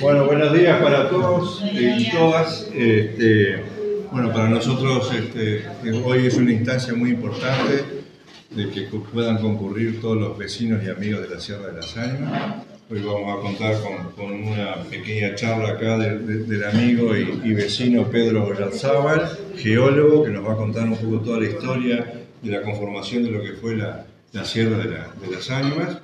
Bueno, buenos días para todos y todas. Este, bueno, para nosotros este, hoy es una instancia muy importante de que puedan concurrir todos los vecinos y amigos de la Sierra de las Ánimas. Hoy vamos a contar con, una pequeña charla acá del amigo y, vecino Pedro Oyarzábal, geólogo, que nos va a contar un poco toda la historia de la conformación de lo que fue la, Sierra de, de las Ánimas.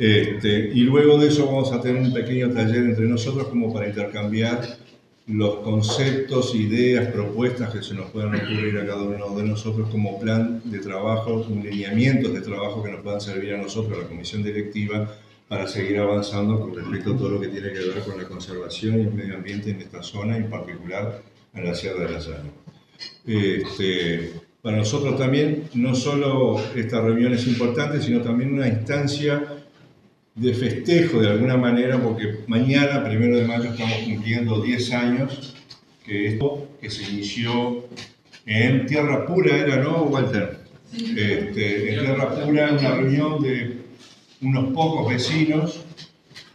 Este, y luego de eso vamos a tener un pequeño taller entre nosotros como para intercambiar los conceptos, ideas, propuestas que se nos puedan ocurrir a cada uno de nosotros como plan de trabajo, lineamientos de trabajo que nos puedan servir a nosotros, a la comisión directiva, para seguir avanzando con respecto a todo lo que tiene que ver con la conservación y el medio ambiente en esta zona, en particular en la Sierra de la Llana. Este, para nosotros también, no solo esta reunión es importante, sino también una instancia de festejo de alguna manera, porque mañana, primero de mayo, estamos cumpliendo 10 años que esto que se inició en Tierra Pura, era, ¿no, Walter? Este, en Tierra Pura, una reunión de unos pocos vecinos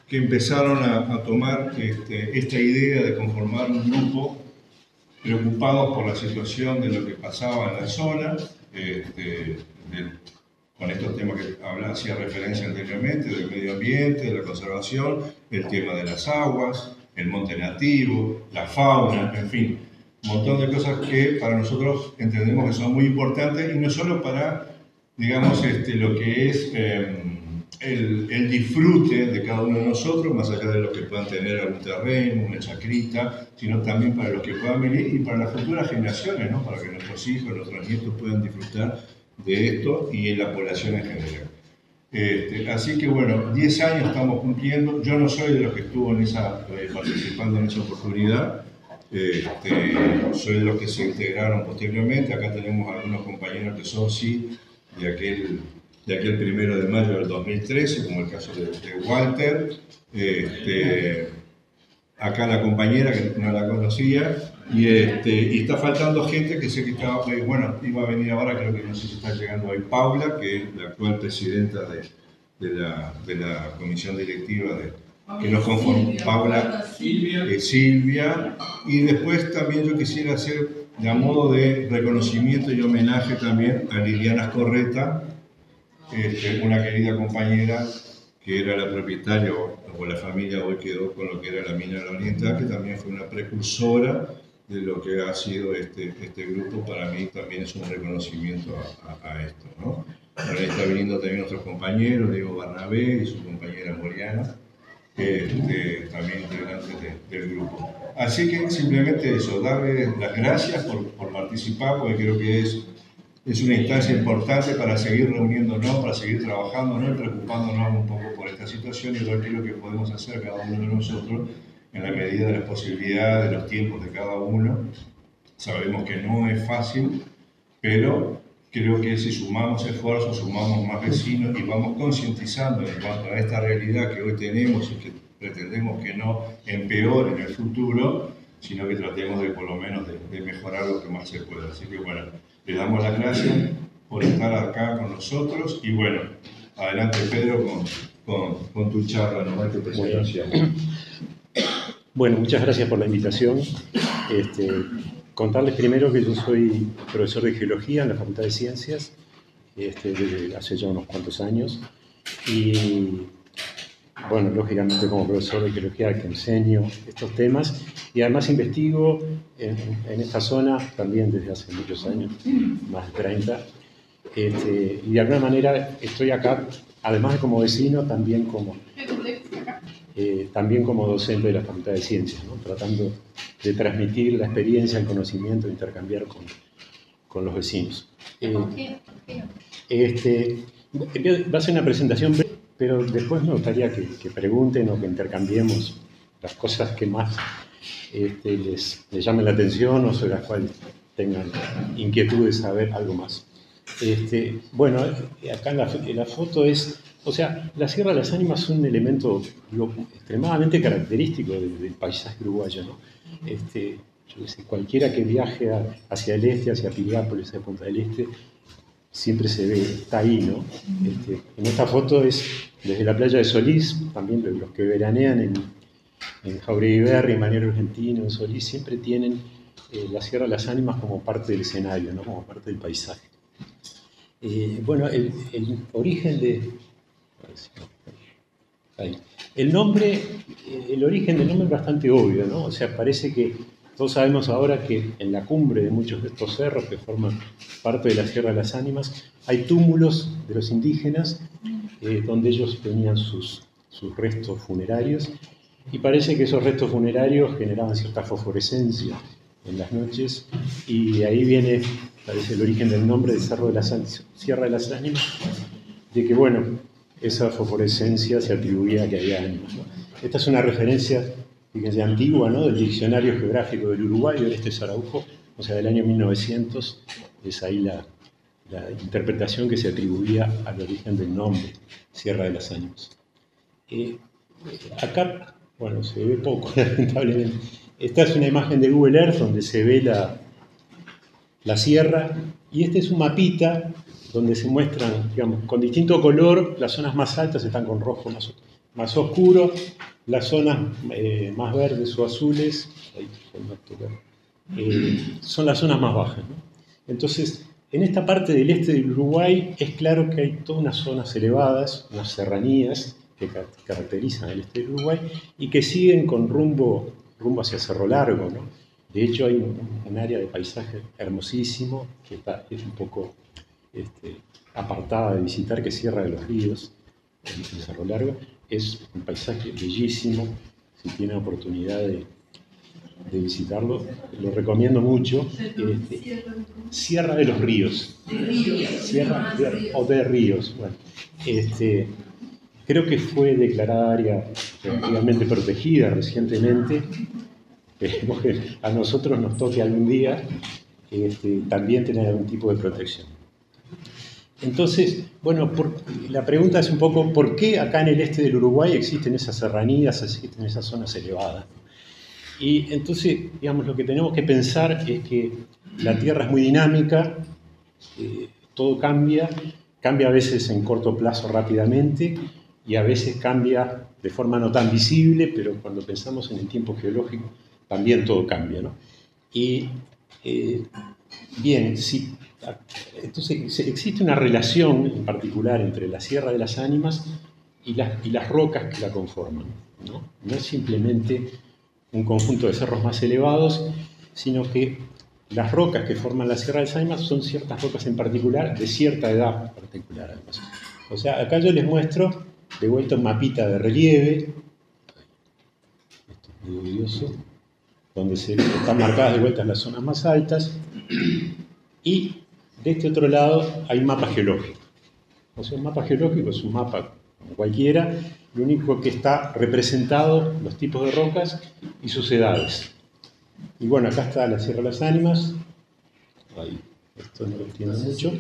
que empezaron a, tomar este, esta idea de conformar un grupo preocupados por la situación de lo que pasaba en la zona, este, con estos temas que hacía referencia anteriormente, del medio ambiente, de la conservación, el tema de las aguas, el monte nativo, la fauna, en fin, un montón de cosas que para nosotros entendemos que son muy importantes y no solo para, digamos, este, lo que es el, el, disfrute de cada uno de nosotros, más allá de lo que puedan tener algún terreno, una chacrita, sino también para los que puedan venir y para las futuras generaciones, ¿no? para que nuestros hijos, nuestros nietos puedan disfrutar de esto y en la población en general. Este, así que bueno, 10 años estamos cumpliendo. Yo no soy de los que estuvo en esa, eh, participando en esa oportunidad. Este, soy de los que se integraron posteriormente. Acá tenemos algunos compañeros que son sí de aquel, de aquel primero de mayo del 2013, como el caso de, Walter. Este, acá la compañera que no la conocía, y, este, y está faltando gente que sé que estaba, eh, bueno, iba a venir ahora, creo que no sé si está llegando hoy Paula, que es la actual presidenta de, de, la, de la, comisión directiva de, que nos conforma, Paula, Silvia. Eh, Silvia, y después también yo quisiera hacer de a modo de reconocimiento y homenaje también a Liliana Correta, este, una querida compañera que era la propietaria o, la familia hoy quedó con lo que era la mina de la Oriental, que también fue una precursora de lo que ha sido este, este grupo, para mí también es un reconocimiento a, esto. ¿no? Ahora está viniendo también nuestros compañeros, Diego Barnabé y su compañera Moriana, este, también integrantes del grupo. Así que simplemente eso, darle las gracias por, por, participar, porque creo que es, es una instancia importante para seguir reuniéndonos, para seguir trabajando y preocupándonos un poco por esta situación y ver qué es lo que podemos hacer cada uno de nosotros en la medida de las posibilidades, de los tiempos de cada uno. Sabemos que no es fácil, pero creo que si sumamos esfuerzos, sumamos más vecinos y vamos concientizando en cuanto a esta realidad que hoy tenemos y que pretendemos que no empeore en el futuro, sino que tratemos de por lo menos de, mejorar lo que más se pueda. Así que bueno, le damos las gracias por estar acá con nosotros y bueno, adelante Pedro con, tu charla, ¿no? presentación. Bueno, muchas gracias por la invitación. Este, contarles primero que yo soy profesor de geología en la Facultad de Ciencias este, desde hace ya unos cuantos años. Y bueno, lógicamente como profesor de geología que enseño estos temas y además investigo en, esta zona también desde hace muchos años, más de 30. Este, y de alguna manera estoy acá, además de como vecino, también como eh, también como docente de la Facultad de Ciencias, tratando de transmitir la experiencia, el conocimiento, intercambiar con, con los vecinos. Eh, este, va a ser una presentación pero después me gustaría que, pregunten o que intercambiemos las cosas que más este, les, les, llamen la atención o sobre las cuales tengan inquietud de saber algo más. Este, bueno, acá la, la foto es o sea, la Sierra de las Ánimas es un elemento extremadamente característico del, paisaje uruguayo. ¿no? Este, cualquiera que viaje hacia el este, hacia Piriápolis, hacia Punta del Este, siempre se ve, está ahí. ¿no? Este, en esta foto es desde la playa de Solís, también los que veranean en, en Jauregui Berry, Manero Argentino, en Solís, siempre tienen eh, la Sierra de las Ánimas como parte del escenario, ¿no? como parte del paisaje. Eh, bueno, el, origen de... El nombre, el origen del nombre es bastante obvio, ¿no? O sea, parece que todos sabemos ahora que en la cumbre de muchos de estos cerros que forman parte de la Sierra de las Ánimas hay túmulos de los indígenas eh, donde ellos tenían sus, sus restos funerarios. Y parece que esos restos funerarios generaban cierta fosforescencia en las noches. Y ahí viene, parece el origen del nombre de Cerro de las Sierra de las Ánimas, de que bueno, esa fosforescencia se atribuía a que había ánimas. Esta es una referencia fíjense, antigua, ¿no? del Diccionario Geográfico del Uruguay, de este Saraujo, o sea, del año 1900, es ahí la, interpretación que se atribuía al origen del nombre, Sierra de las Ánimas. Eh, acá, bueno, se ve poco, lamentablemente. Esta es una imagen de Google Earth donde se ve la, la sierra y este es un mapita donde se muestran, digamos, con distinto color, las zonas más altas están con rojo más, oscuro, las zonas eh, más verdes o azules eh, son las zonas más bajas. Entonces, en esta parte del este del Uruguay es claro que hay todas unas zonas elevadas, unas serranías que caracterizan el este del Uruguay y que siguen con rumbo, rumbo hacia Cerro Largo. De hecho, hay un, área de paisaje hermosísimo que está, es un poco este, apartada de visitar, que Sierra de los Ríos, en Cerro Largo, es un paisaje bellísimo. Si tienen oportunidad de, visitarlo, lo recomiendo mucho. Este, Sierra de los Ríos. Sierra o de Ríos. este, creo que fue declarada área relativamente protegida recientemente. Que a nosotros nos toque algún día también tener algún tipo de protección. Entonces, bueno, la pregunta es un poco, ¿por qué acá en el este del Uruguay existen esas serranías, existen esas zonas elevadas? Y entonces, digamos, lo que tenemos que pensar es que la Tierra es muy dinámica, eh, todo cambia, cambia a veces en corto plazo rápidamente y a veces cambia de forma no tan visible, pero cuando pensamos en el tiempo geológico también todo cambia. ¿no? Y eh, bien, si entonces existe una relación en particular entre la Sierra de las Ánimas y las, rocas que la conforman. ¿no? es simplemente un conjunto de cerros más elevados, sino que las rocas que forman la Sierra de las Ánimas son ciertas rocas en particular, de cierta edad particular además. O sea, acá yo les muestro de vuelta un mapita de relieve, esto es muy odioso, donde están marcadas de vuelta las zonas más altas, y de este otro lado hay un mapa geológico. O sea, un mapa geológico es un mapa como cualquiera, lo único que está representado los tipos de rocas y sus edades. Y bueno, acá está la Sierra de las Ánimas. Ahí, esto no lo entiendo mucho.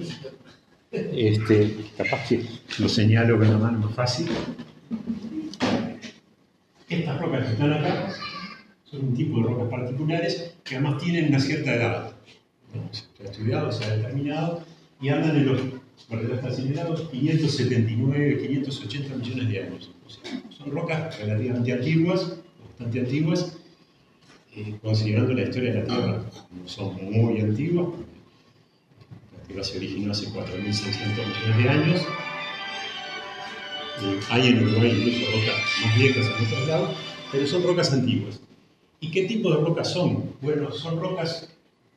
Este, capaz que lo señalo con la mano más fácil. Estas rocas que están acá son un tipo de rocas particulares que además tienen una cierta edad estudiado, se ha determinado, y andan en los, bueno, ya está acelerado, 579, 580 millones de años. son rocas relativamente antiguas, bastante antiguas, eh, considerando la historia de la Tierra, no son muy antiguas, la Tierra se originó hace 4.600 millones de años. Eh, hay en Uruguay incluso rocas más viejas en otros lados, pero son rocas antiguas. ¿Y qué tipo de rocas son? Bueno, son rocas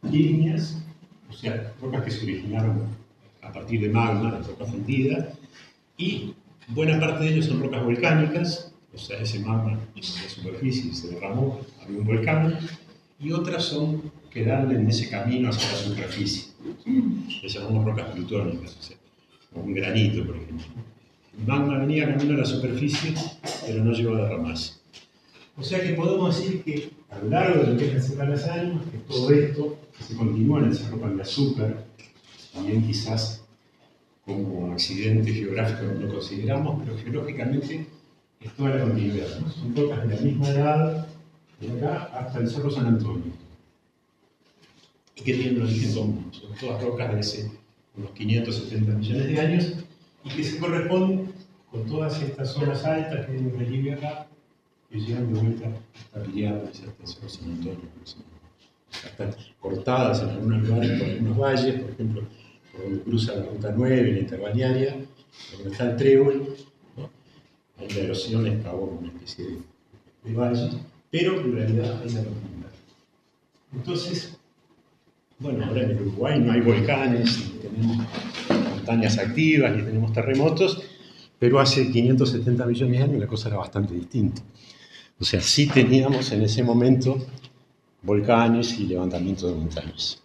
líneas, o sea, rocas que se originaron a partir de magma, de roca fundida, y buena parte de ellos son rocas volcánicas, o sea, ese magma en la superficie se derramó, había un volcán, y otras son que dan en ese camino hacia la superficie. Le llamamos rocas plutónicas, o sea, un granito, por ejemplo. El magma venía camino a la superficie, pero no llegó a derramarse. O sea que podemos decir que a lo largo de lo que es las ánimas, que todo esto se continúa en el Cerro Pan de Azúcar, también quizás como accidente geográfico no lo consideramos, pero geológicamente es toda la continuidad. Son rocas de la misma edad, de acá hasta el Cerro San Antonio, y que tienen un origen común. Son todas rocas de hace unos 570 millones de años y que se corresponden con todas estas zonas altas que hay en relieve acá que llegan de vuelta hasta Piriápolis, hasta Cerro San Antonio, hasta cortadas en algunos lugares por algunos valles, por ejemplo, por donde cruza la ruta 9, la interbalnearia, donde está el trébol, ¿no? ahí la erosión les cavó una especie de, de valle, pero en realidad hay una profundidad. Entonces, bueno, ahora en Uruguay no hay volcanes, ni tenemos montañas activas, ni tenemos terremotos, pero hace 570 millones de años la cosa era bastante distinta. O sea, sí teníamos en ese momento volcanes y levantamientos de montañas.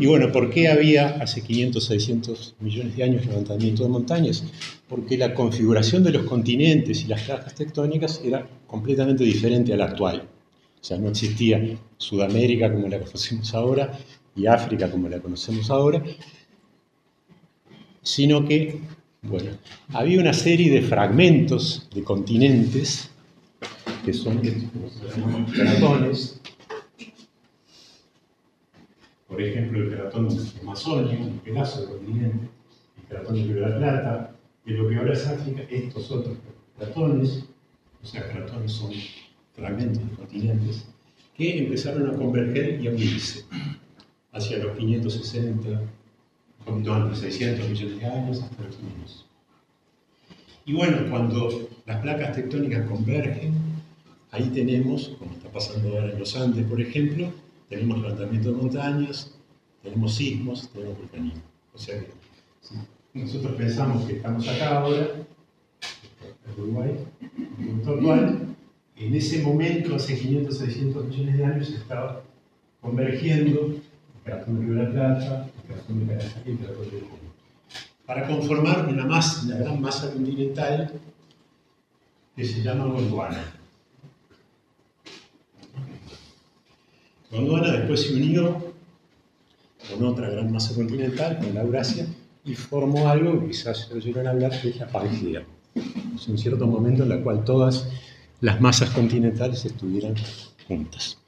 Y bueno, ¿por qué había hace 500, 600 millones de años levantamiento de montañas? Porque la configuración de los continentes y las placas tectónicas era completamente diferente a la actual. O sea, no existía Sudamérica como la conocemos ahora y África como la conocemos ahora, sino que, bueno, había una serie de fragmentos de continentes que son cratones, por ejemplo, el cratón amazónico, un pedazo de continente, el cratón de la Plata, de lo que ahora es África, estos otros cratones, o sea, cratones son fragmentos de continentes, que empezaron a converger y a unirse hacia los 560, no, 600 millones de años hasta los 500. Y bueno, cuando las placas tectónicas convergen, ahí tenemos, como está pasando ahora en los Andes, por ejemplo, tenemos levantamiento de montañas, tenemos sismos, tenemos vulcanismo. O sea que nosotros pensamos que estamos acá ahora, en Uruguay, en el punto actual, en ese momento, hace 500, 600 millones de años, estaba convergiendo el corazón Río de la Plata, el corazón de Caracas y el corazón de Jujuy, para conformar una, masa, una gran masa continental que se llama Gondwana. Gondwana después se unió con otra gran masa continental, con la Eurasia, y formó algo que quizás se oyeron hablar, que es la Pangea. Es un cierto momento en el cual todas las masas continentales estuvieran juntas.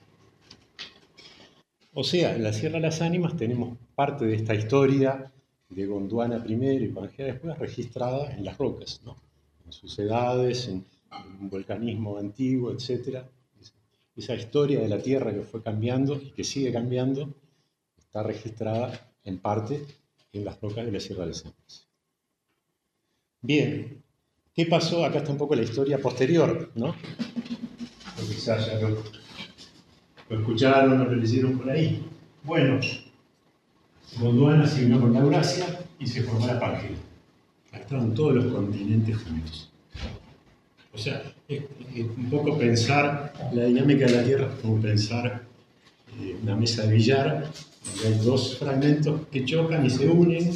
O sea, en la Sierra de las Ánimas tenemos parte de esta historia de Gondwana primero y Pangea después registrada en las rocas, ¿no? en sus edades, en un volcanismo antiguo, etc. Esa historia de la Tierra que fue cambiando y que sigue cambiando está registrada en parte en las rocas de la Sierra de las Ánimas. Bien, ¿Qué pasó? Acá está un poco la historia posterior, ¿no? O quizás ya lo, escucharon lo leyeron por ahí. Bueno, Gondwana se unió con la Eurasia y se formó la Pangea. Estaban todos los continentes juntos. O sea, un poco pensar la dinámica de la Tierra como pensar eh, una mesa de billar, donde hay dos fragmentos que chocan y se unen,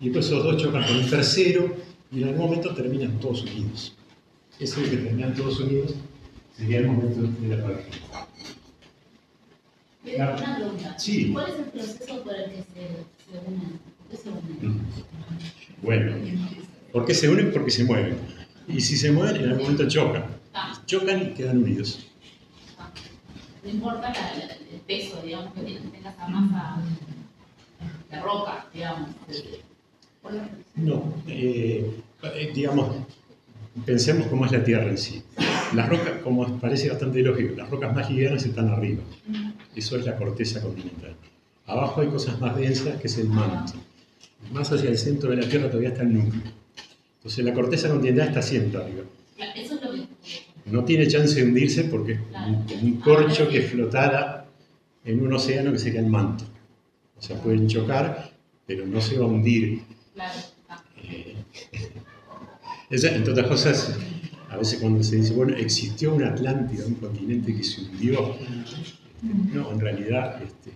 y después esos dos chocan con un tercero, y en algún momento terminan todos unidos. Ese que terminan todos unidos sería el momento de la pareja. Una pregunta. Sí. ¿Cuál es el proceso por el que se, se unen? ¿Por qué se unen? Bueno, ¿por qué se unen? Porque se mueven. Y si se mueven, en algún momento chocan. Ah, Chocan y quedan unidos. No importa la- la- el peso, digamos, que tiene- tenga esa masa de roca, digamos. No, eh, eh, digamos, pensemos cómo es la Tierra en sí. Las rocas, como parece bastante lógico, las rocas más livianas están arriba. Eso es la corteza continental. Abajo hay cosas más densas, que es el manto. Más hacia el centro de la Tierra todavía está el núcleo. Entonces la corteza continental está siempre arriba. Claro, Eso es lo que. No tiene chance de hundirse porque es como como un corcho que flotara en un océano que sería el manto. O sea, pueden chocar, pero no se va a hundir. Claro. ah. Eh, entre otras cosas, a veces cuando se dice, bueno, existió una Atlántida, un continente que se hundió, no, en realidad este,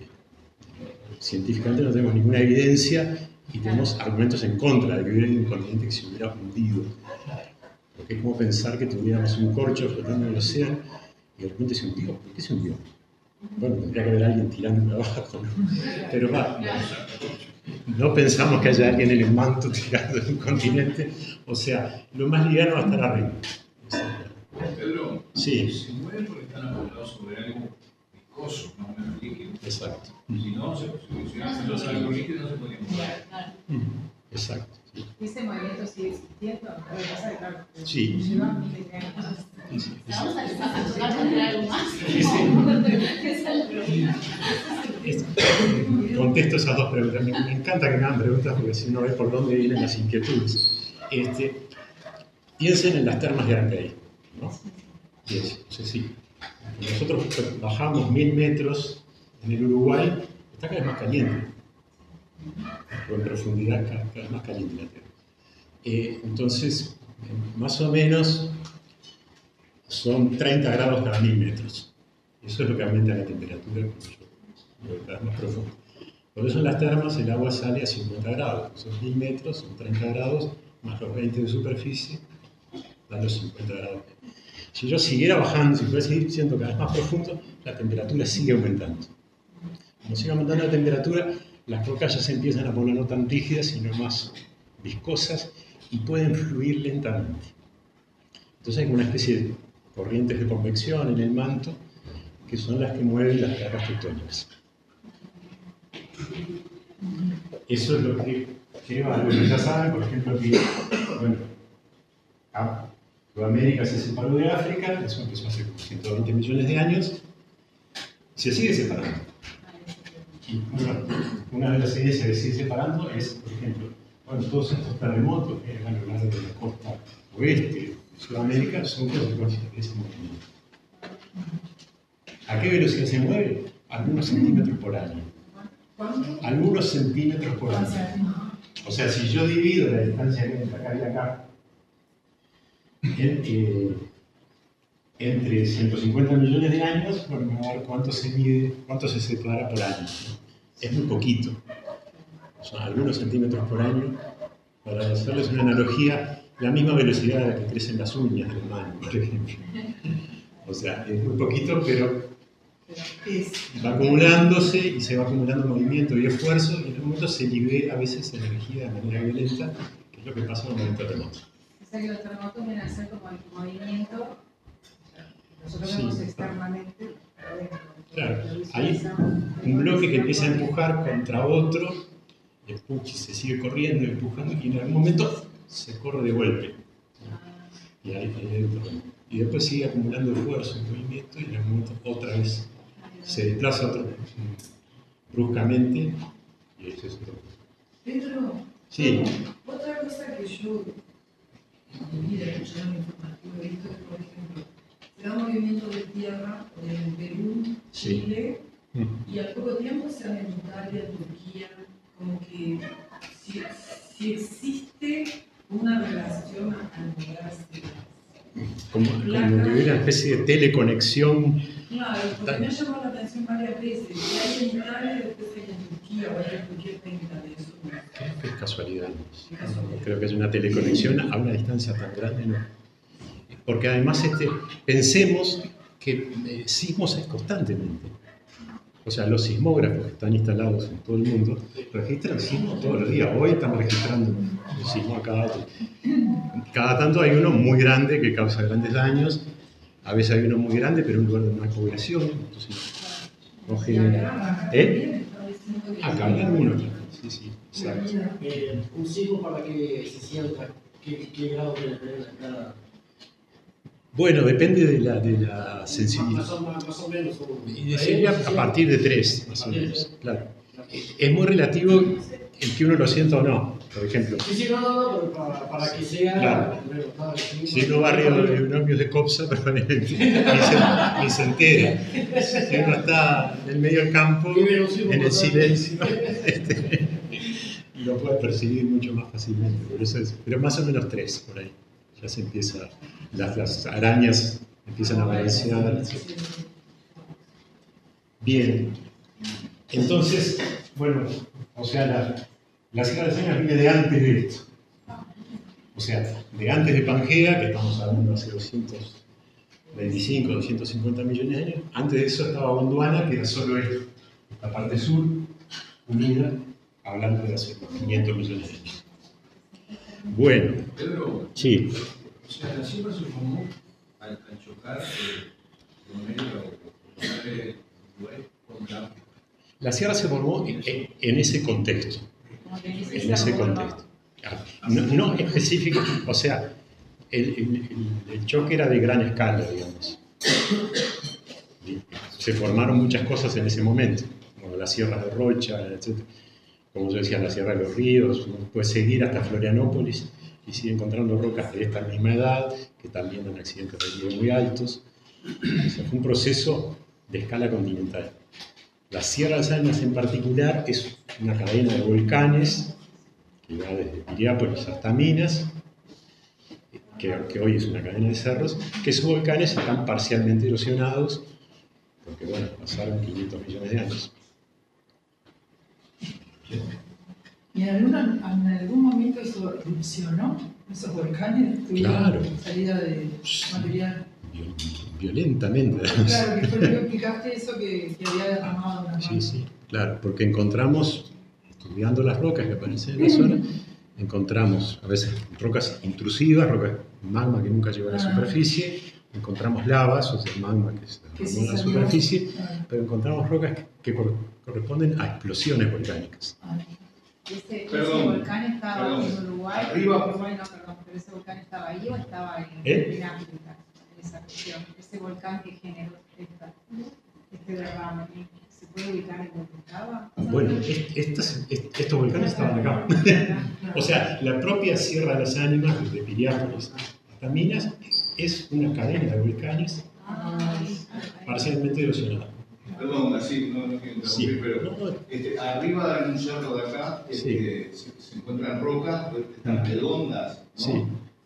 científicamente no tenemos ninguna evidencia y tenemos argumentos en contra de que hubiera un continente que se hubiera hundido. Porque es como pensar que tuviéramos un corcho flotando en el océano y de repente se hundió. ¿Por qué se hundió? Bueno, tendría que haber alguien tirando abajo, ¿no? Pero va, no pensamos que haya alguien en el manto tirando de un continente. O sea, lo más liviano va a estar arriba. Pedro, Sí, se mueven porque están apoyados sobre algo viscoso, no un líquido. exacto. Si no, se, si hubieran los algo líquido no se podían mover. Exacto. sí. Ese movimiento sigue existiendo, lo que pasa es que, Sí. Sí, sí, ¿La vamos a algo más? Sí, sí. Contesto esas dos preguntas. Me, me encanta que me hagan preguntas porque si uno ve por dónde vienen las inquietudes. Este, piensen en las termas de Aracay. ¿no? Piensen, no sé si nosotros bajamos mil metros en el Uruguay, está cada vez más caliente. O en profundidad cada, vez más caliente la tierra. Eh, entonces, eh, más o menos son 30 grados cada mil metros. Eso es lo que aumenta la temperatura cuando vez más profundo. Por eso en las termas el agua sale a 50 grados. Son 1000 metros, son 30 grados, más los 20 de superficie, dan los 50 grados. Si yo siguiera bajando, si fuera seguir siendo cada vez más profundo, la temperatura sigue aumentando. Como sigue aumentando la temperatura, las rocas ya se empiezan a poner no tan rígidas, sino más viscosas y pueden fluir lentamente. Entonces hay una especie de corrientes de convección en el manto que son las que mueven las placas tectónicas. Eso es lo que creo algunos ya saben, por ejemplo, que bueno, ah, Sudamérica se separó de África, eso empezó hace como 120 millones de años, se sigue separando. Y una, una de las evidencias que se sigue separando es, por ejemplo, bueno, todos estos terremotos que a lo largo de la costa oeste de Sudamérica son consecuencias de ese movimiento. ¿A qué velocidad se mueve? Algunos centímetros por año. Algunos centímetros por año. O sea, si yo divido la distancia entre acá y acá en- entre 150 millones de años, bueno, a dar cuánto se mide, cuánto se separa por año. Es muy poquito. Son algunos centímetros por año. Para hacerles una analogía, la misma velocidad a la que crecen las uñas de la mano, por ejemplo. O sea, es muy poquito, pero va acumulándose y se va acumulando movimiento y esfuerzo y en un momento se libera a veces energía de manera violenta, que es lo que pasa en un momento terremoto. Que los terremotos vienen a ser como el movimiento, nosotros Sí. vemos externamente. Claro, hay. Un bloque que empieza a empujar contra otro, empuja, se sigue corriendo, empujando y en algún momento se corre de golpe. Y ahí, ahí. Y después sigue acumulando esfuerzo y movimiento y en algún momento otra vez se desplaza otro, bruscamente y ese es otro. Pedro, Sí, otra cosa que yo mi vida escuchando informativo he visto que, por ejemplo, se da movimiento de tierra en Perú, Sí. Chile, y al poco tiempo se dan en Italia, Turquía, como que si, si existe una relación al moverse. como, como que hubiera una especie de teleconexión. Claro, porque me ha llamado la atención varias veces. Y hay en Italia, después hay en Turquía, o hay en Turquía en Italia, eso que es casualidad. No creo que haya una teleconexión a una distancia tan grande, no. Porque además este, pensemos que eh, sismos hay constantemente. O sea, los sismógrafos que están instalados en todo el mundo registran sismos todos los días. Hoy estamos registrando un sismo acá. Cada tanto hay uno muy grande que causa grandes daños. A veces hay uno muy grande, pero en un lugar no hay población. Entonces, no genera. acá ¿Eh? Acá hay algunos. Sí, sí, exacto. Eh, un sismo para que se sienta, ¿qué, qué grado de diferencia cada? Bueno, depende de la, de la Más, sensibilidad. más, más o menos. Y sería a partir de tres, más o menos. Claro. Es muy relativo el que uno lo sienta o no, por ejemplo. Sí, sí, no, no, no, pero para, para que sea. Claro. Si uno barrio de neuromios de COPSA, probablemente ni se, entere. Si uno está en el medio del campo, en el silencio, este, lo puede percibir mucho más fácilmente. Por eso es- pero más o menos tres por ahí. Ya se empieza, las, las arañas empiezan a balancear. Bien. Entonces, bueno, o sea, la, la Sierra de Señas viene de antes de esto. O sea, de antes de Pangea, que estamos hablando hace 225, 250 millones de años. Antes de eso estaba Gondwana, que era solo esto, la parte sur, unida, hablando de hace 500 millones de años. Bueno, Pedro, sí, o sea, la Sierra se formó al, al chocar eh, Sudamérica o Uruguay Uruguay contra la Sierra se formó en, en- en ese contexto. En ese contexto. Claro. No, no específico, o sea, el, el- el- el choque era de gran escala, digamos. Se formaron muchas cosas en ese momento, como las sierras de Rocha, etc. Como yo decía, la Sierra de los Ríos, uno puede seguir hasta Florianópolis y sigue encontrando rocas de esta misma edad, que también dan accidentes de muy altos. O sea, fue un proceso de escala continental. La Sierra de las Almas en particular es una cadena de volcanes que va desde Piriápolis hasta Minas, que, que hoy es una cadena de cerros, que esos volcanes están parcialmente erosionados, porque bueno, pasaron 500 millones de años. ¿Y en algún momento eso erupcionó? ¿Esos volcanes tuvieron Claro. salida de material? Viol- Violentamente. Claro, que fue lo que explicaste eso que, que había derramado una Sí, sí, claro, porque encontramos, estudiando las rocas que aparecen en la zona, encontramos a veces rocas intrusivas, rocas magma que nunca llegó a la Ah. superficie, encontramos lavas, o sea, magma que se derramó sí en la superficie, Ah, pero encontramos rocas que, que cor- corresponden a explosiones volcánicas. ah. Ese, ese volcán estaba perdón. en Uruguay. Arriba- Uruguay no, perdón, pero ese volcán estaba ahí o estaba en, ¿Eh? en África, esa región. Ese volcán que generó esta, este derrame, ¿se puede ubicar en donde estaba? Bueno, estos volcanes estaban acá. O sea, la propia Sierra de las Ánimas, desde Piriápolis hasta Minas, es una cadena de volcanes parcialmente erosionada. Perdón, así, no, no quiero Sí. interrumpir, pero No, no, este, arriba de un cerro de acá este, se, se encuentran rocas pues, están redondas, ¿no? Sí.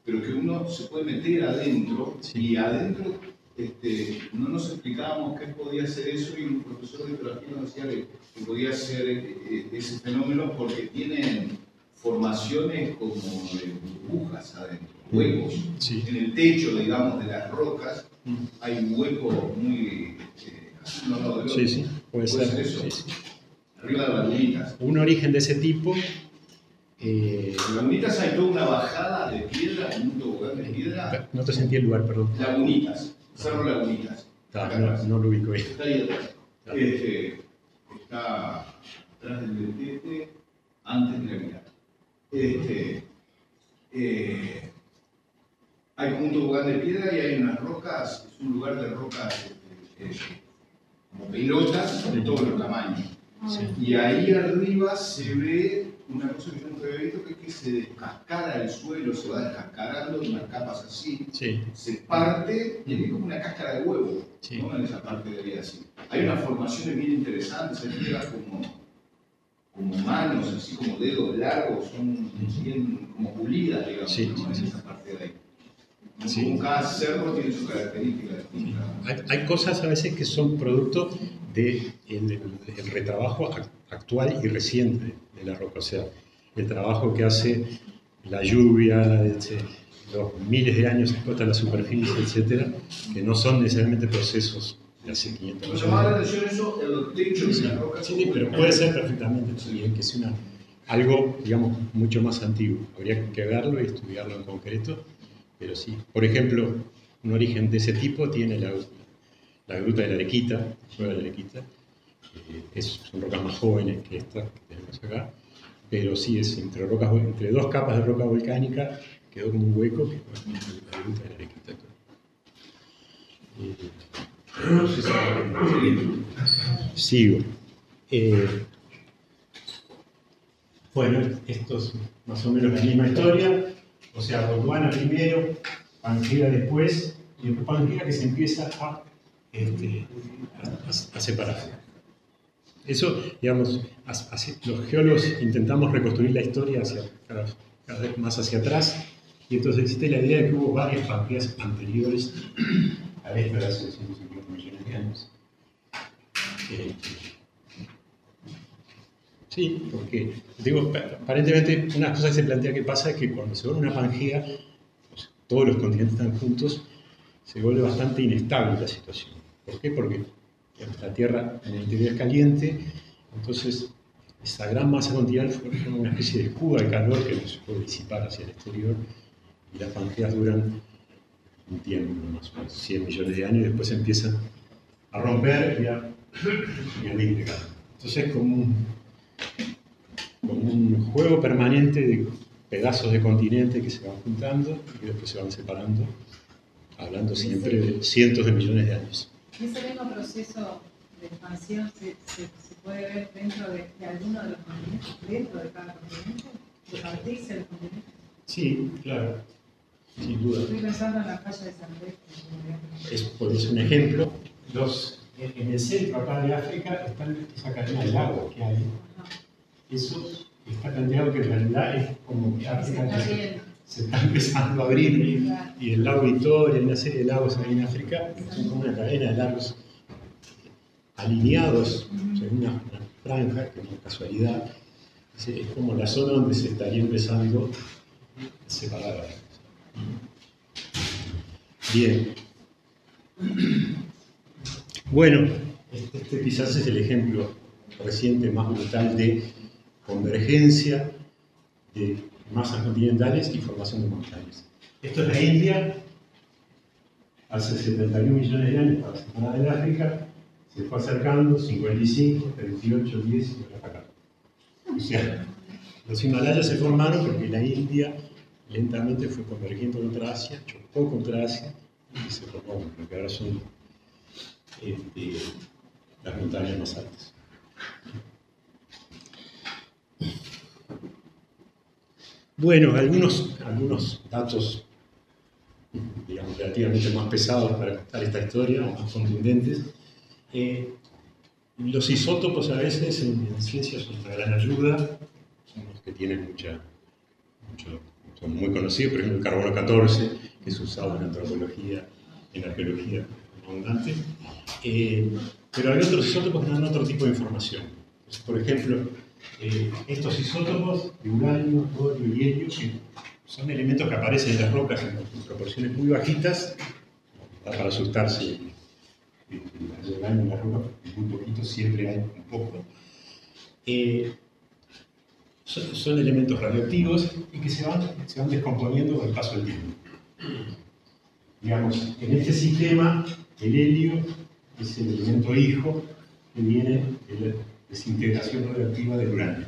Pero que uno se puede meter adentro Sí. y adentro este, no nos explicábamos qué podía ser eso y un profesor de geografía nos decía que, que podía ser eh, eh, ese fenómeno porque tienen formaciones como de burbujas adentro, huecos. Sí. En el techo, digamos, de las rocas Mm. hay huecos muy eh, lado del otro. Sí, sí, puede Puede ser. ser eso. sí, sí. Arriba de lagunitas. Un origen de ese tipo, eh, En lagunitas hay toda una bajada de piedra, un tobogán de piedra. no te sentí el lugar, perdón. Lagunitas, Cerro Lagunitas. Está, Acá no, no lo ubico bien. Está ahí atrás. Claro. Este, está atrás del Betete, antes de la mirada. Este, eh, hay como un tobogán de piedra y hay unas rocas, es un lugar de rocas este, eh, como pelotas de todos los tamaños. Sí. Y ahí arriba se ve una cosa que yo que es que se descascara el suelo, se va descascarando en unas capas así, Sí, se parte y es como una cáscara de huevo, Sí. ¿no? En esa parte de ahí así. Hay unas formaciones bien interesantes, hay piedras como, como manos, así como dedos largos, son bien como pulidas, digamos, Sí, ¿no? en esa parte de ahí. Sí. Cada cerro tiene su característica hay, hay cosas a veces que son producto del de el, el retrabajo ac- actual y reciente de la roca. O sea, el trabajo que hace la lluvia, este, los miles de años expuesta a la superficie, etcétera, que no son necesariamente procesos de hace 500 Me años. llamaba la atención eso, en los techos de las rocas. Sí, sí, pero puede ser perfectamente también que sea una, algo, digamos, mucho más antiguo. Habría que verlo y estudiarlo en concreto, pero sí. Por ejemplo, un origen de ese tipo tiene la, la gruta de la Arequita, la de la Arequita, eh, es- son rocas más jóvenes que estas que tenemos acá, pero sí es entre, rocas, entre dos capas de roca volcánica, quedó como un hueco que bueno, es la gruta de la Arequita. Eh, no Sigo. Eh, bueno, esto es más o menos la misma historia. O sea, Gondwana primero, Pangea después, y después que se empieza a, este, a- a separar. Eso, digamos, los geólogos intentamos reconstruir la historia cada, vez más hacia atrás, y entonces existe la idea de que hubo varias Pangeas anteriores a esta hace 250 millones de años. Eh, Sí, porque, digo, pa- aparentemente una cosa que se plantea que pasa es que cuando se vuelve una pangea, pues, todos los continentes están juntos, se vuelve bastante inestable la situación. ¿Por qué? Porque la Tierra en el interior es caliente, entonces esa gran masa continental forma una especie de escudo de calor que se puede disipar hacia el exterior, y las pangeas duran un tiempo, más o menos 100 millones de años, y después empiezan a romper y a, y a disgregar. Entonces es como un, como un juego permanente de pedazos de continente que se van juntando y después se van separando, hablando siempre de cientos de millones de años. Ese mismo proceso de expansión se, se, se puede ver dentro de, de alguno de los continentes, dentro de cada continente, de partirse del continente. Sí, claro, sin duda. Estoy pensando en la falla de San Pedro. por ejemplo. Es, por eso un ejemplo. Los, en el centro acá de África está esa cadena de lagos que hay. Eso está planteado que en realidad es como que África se, está empezando a abrir y el lago Victoria, una serie de lagos ahí en África, son como una cadena de lagos alineados en una, una franja, que es casualidad, es como la zona donde se estaría empezando a separar. Bien. Bueno, este, este quizás es el ejemplo reciente más brutal de convergencia de masas continentales y formación de montañas. Esto es la India, hace 71 millones de años, para separar del África, se fue acercando, 55, 38, 10 y ahora para acá. O sea, los Himalayas se formaron porque la India lentamente fue convergiendo contra Asia, chocó contra Asia y se formó lo que ahora son este, las montañas más altas. Bueno, algunos, algunos datos, digamos, relativamente más pesados para contar esta historia, o más contundentes. Eh, los isótopos a veces en, en ciencia son una gran ayuda, son los que tienen mucha, son muy conocidos, por ejemplo el carbono 14, que es usado en antropología, en arqueología abundante. Eh, pero hay otros isótopos que dan otro tipo de información. Por ejemplo, eh, estos isótopos de uranio, torio y helio, que son elementos que aparecen en las rocas en, proporciones muy bajitas, para asustarse. El uranio en las rocas, muy poquito, siempre hay un poco. Eh, son, elementos radioactivos y que se van, se van descomponiendo con el paso del tiempo. Digamos, en este sistema, el helio es el elemento hijo que viene de la desintegración radioactiva del uranio.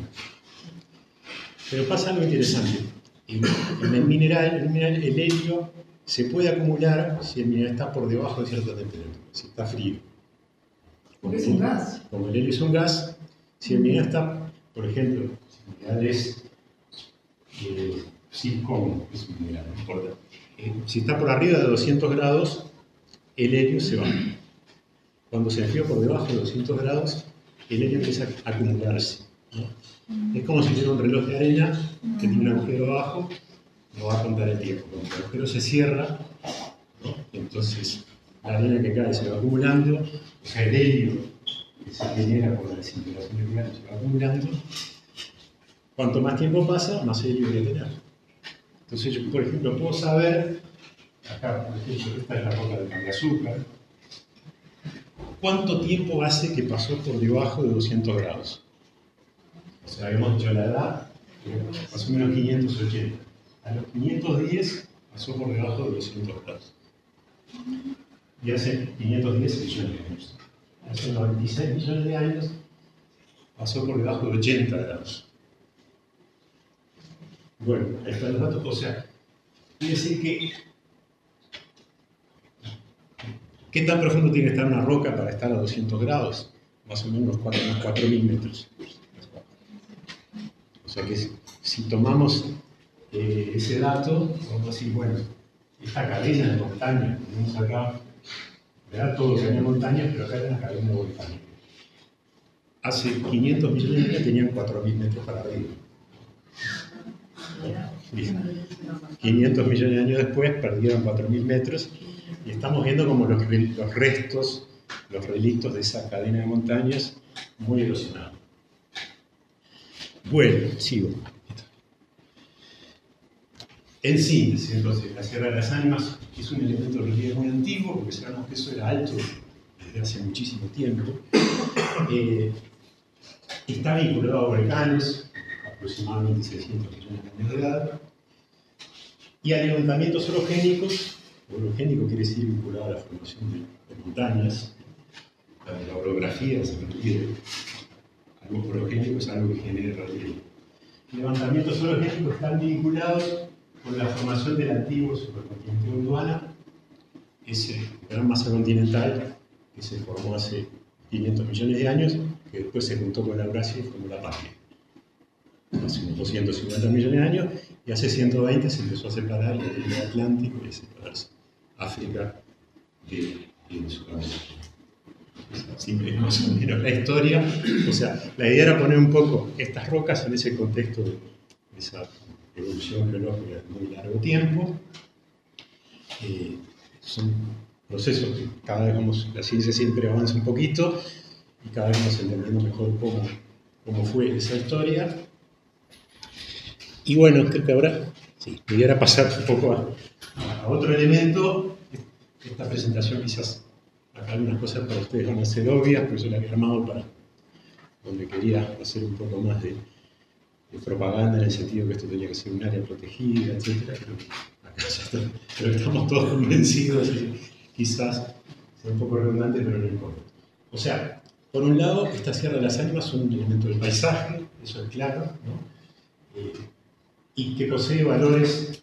Pero pasa algo interesante. En, en el, mineral, el mineral, el helio se puede acumular si el mineral está por debajo de cierta temperatura, si está frío. Porque es un gas. Como el helio es un gas, si el mineral está, por ejemplo, si el mineral es eh, zirconio, es un mineral, no importa. Eh, si está por arriba de 200 grados, el helio se va. Cuando se enfría por debajo de 200 grados, el helio empieza a acumularse. ¿no? Es como si tuviera un reloj de arena que tiene un agujero abajo, no va a contar el tiempo. Cuando el agujero se cierra, ¿no? entonces la arena que cae se va acumulando, o sea, el helio que se genera por la desintegración nuclear se va acumulando. Cuanto más tiempo pasa, más helio voy a tener. Entonces yo, por ejemplo, puedo saber, acá, por ejemplo, esta es la roca de azúcar, cuánto tiempo hace que pasó por debajo de 200 grados. O sea, habíamos dicho la edad, más o menos 580. A los 510 pasó por debajo de 200 grados. Y hace 510 millones de años. Hace 96 millones de años pasó por debajo de 80 grados. Bueno, ahí están los datos. O sea, quiere decir que. ¿Qué tan profundo tiene que estar una roca para estar a 200 grados? Más o menos unos 4 unos 4.000 metros. O sea que si, tomamos eh, ese dato, vamos a decir, bueno, esta cadena de montañas tenemos acá, ¿verdad? Todo que hay montañas, pero acá hay una cadena de volcanes. Hace 500 millones de años tenían 4.000 metros para arriba. Sí. 500 millones de años después perdieron 4.000 metros y estamos viendo como los, los restos, los relictos de esa cadena de montañas muy erosionados. Bueno, sigo. En síntesis, entonces, la Sierra de las Ánimas es un elemento de relieve muy antiguo, porque sabemos que eso era alto desde hace muchísimo tiempo. Eh, está vinculado a volcanes, aproximadamente 600 millones de años de edad, y a levantamientos orogénicos. Orogénico quiere decir vinculado a la formación de, de montañas, la, orografía se refiere. Algo orogénico es algo que genera relieve. levantamientos orogénicos están vinculados con la formación del antiguo supercontinente Gondwana, ese gran masa continental que se formó hace 500 millones de años, que después se juntó con la Eurasia y formó la Patria. Hace unos 250 millones de años, y hace 120 se empezó a separar el Atlántico y a separarse África de, de Sudamérica. Es más o menos la historia. O sea, la idea era poner un poco estas rocas en ese contexto de esa evolución geológica de muy largo tiempo. Eh, son procesos que cada vez vamos, la ciencia siempre avanza un poquito y cada vez vamos entendiendo mejor cómo, cómo fue esa historia. Y bueno, creo que ahora sí, voy a pasar un poco a otro elemento. Esta presentación quizás acá algunas cosas para ustedes van a ser obvias, pero yo la había armado para donde quería hacer un poco más de, propaganda en el sentido que esto tenía que ser un área protegida, etc. Acá pero estamos todos convencidos quizás sea un poco redundante, pero no importa. O sea, por un lado, esta Sierra de las Ánimas son un elemento del paisaje, eso es claro, ¿no? Eh, y que posee valores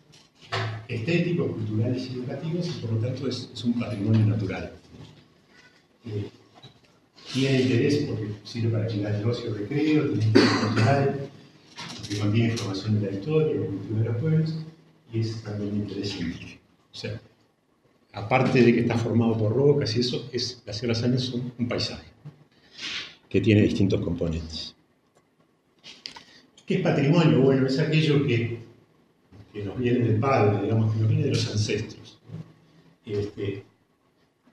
estéticos, culturales y educativos, y por lo tanto es, es un patrimonio natural. Eh, tiene interés porque sirve para llegar el ocio recreo, tiene interés cultural, porque mantiene información de la historia, de la cultura de los pueblos, y es también un interés. O sea, aparte de que está formado por rocas y eso, es, las Sierras Sáenz son un paisaje que tiene distintos componentes. ¿Qué es patrimonio? Bueno, es aquello que, que nos viene del padre, digamos, que nos viene de los ancestros. Este,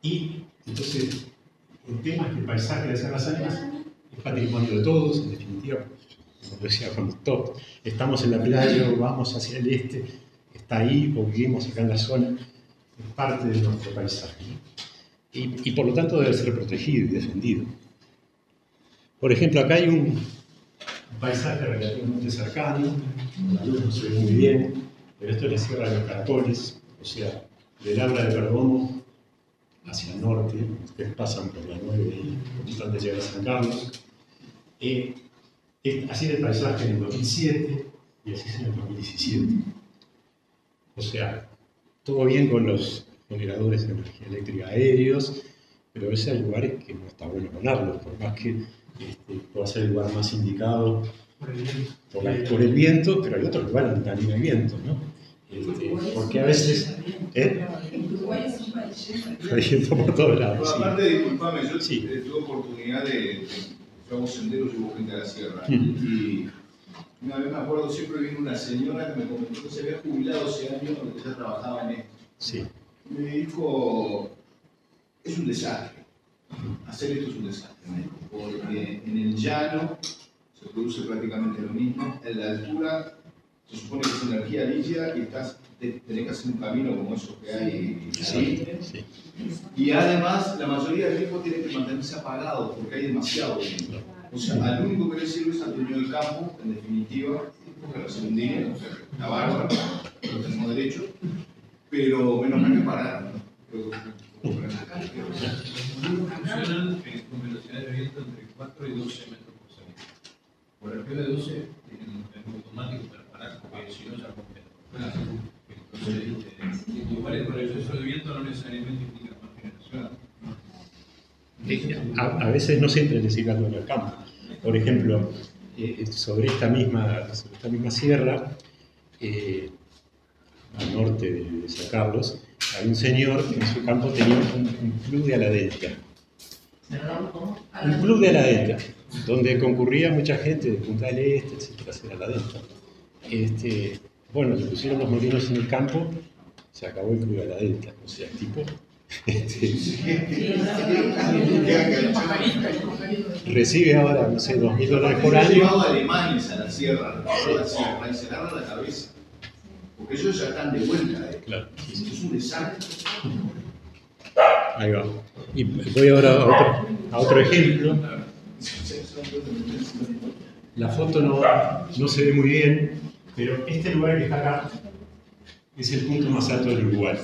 y entonces, el tema es que el paisaje de Sierras Sáenz es patrimonio de todos, en definitiva, como decía todos estamos en la playa vamos hacia el este, está ahí o vivimos acá en la zona, es parte de nuestro paisaje. y por lo tanto debe ser protegido y defendido. Por ejemplo, acá hay un, un paisaje relativamente cercano, la luz no se ve muy bien, pero esto es la Sierra de los Caracoles, o sea, del Abra de Perdomo hacia el norte, ustedes pasan por la 9 y antes de llegar a San Carlos. Eh, es- así era el paisaje en el 2007 y así es en el 2017. O sea, todo bien con los generadores de energía eléctrica aéreos, pero a veces hay lugares que no está bueno ponerlos, por más que este, pueda ser el lugar más indicado por, la- por el viento, pero hay otros lugares donde también hay viento, ¿no? Este, porque a veces... ¿eh? Uruguay es un país lleno de Hay viento por todos lados. Sí. aparte, disculpame, yo Sí. eh, tuve oportunidad de, de fuimos senderos y hubo gente a la sierra. Y una vez me acuerdo, siempre vino una señora que me comentó que se había jubilado hace años porque ya trabajaba en esto. Sí. Me dijo, es un desastre. Hacer esto es un desastre, me dijo, porque en el llano se produce prácticamente lo mismo. En la altura se supone que es energía limpia y estás, te- tenés que hacer un camino como esos que hay ahí. Sí, sí. Y además, la mayoría del tiempo tiene que mantenerse apagado porque hay demasiado viento. O sea, al único que le sirve es al dueño del campo, en definitiva, porque un dinero, o sea, la bárbara, lo tenemos derecho, pero menos mal que parar. ¿no? Pero- funcionan con velocidades de viento entre 4 y 12 metros por segundo. Por arriba de 12 tienen un mecanismo automático para A, veces no siempre necesita algo en el campo. Por ejemplo, eh, sobre, esta misma, esta misma sierra, eh, al norte de, San Carlos, hay un señor que en su campo tenía un, club de aladelta. Un club de aladelta, donde concurría mucha gente de Punta del Este, etcétera, hacer aladelta. Este, bueno, le pusieron los molinos en el campo, se acabó el club de aladelta. O sea, tipo, este, recibe ahora, no sé, dos mil dólares por año. llevado alemanes a la sierra, a la sierra, y se agarran la cabeza. Porque ellos ya están de vuelta. ¿eh? Claro. Es un desastre. Ahí va. Y voy ahora a otro, a otro ejemplo. La foto no, no se ve muy bien, pero este lugar que está acá es el punto más alto del Uruguay.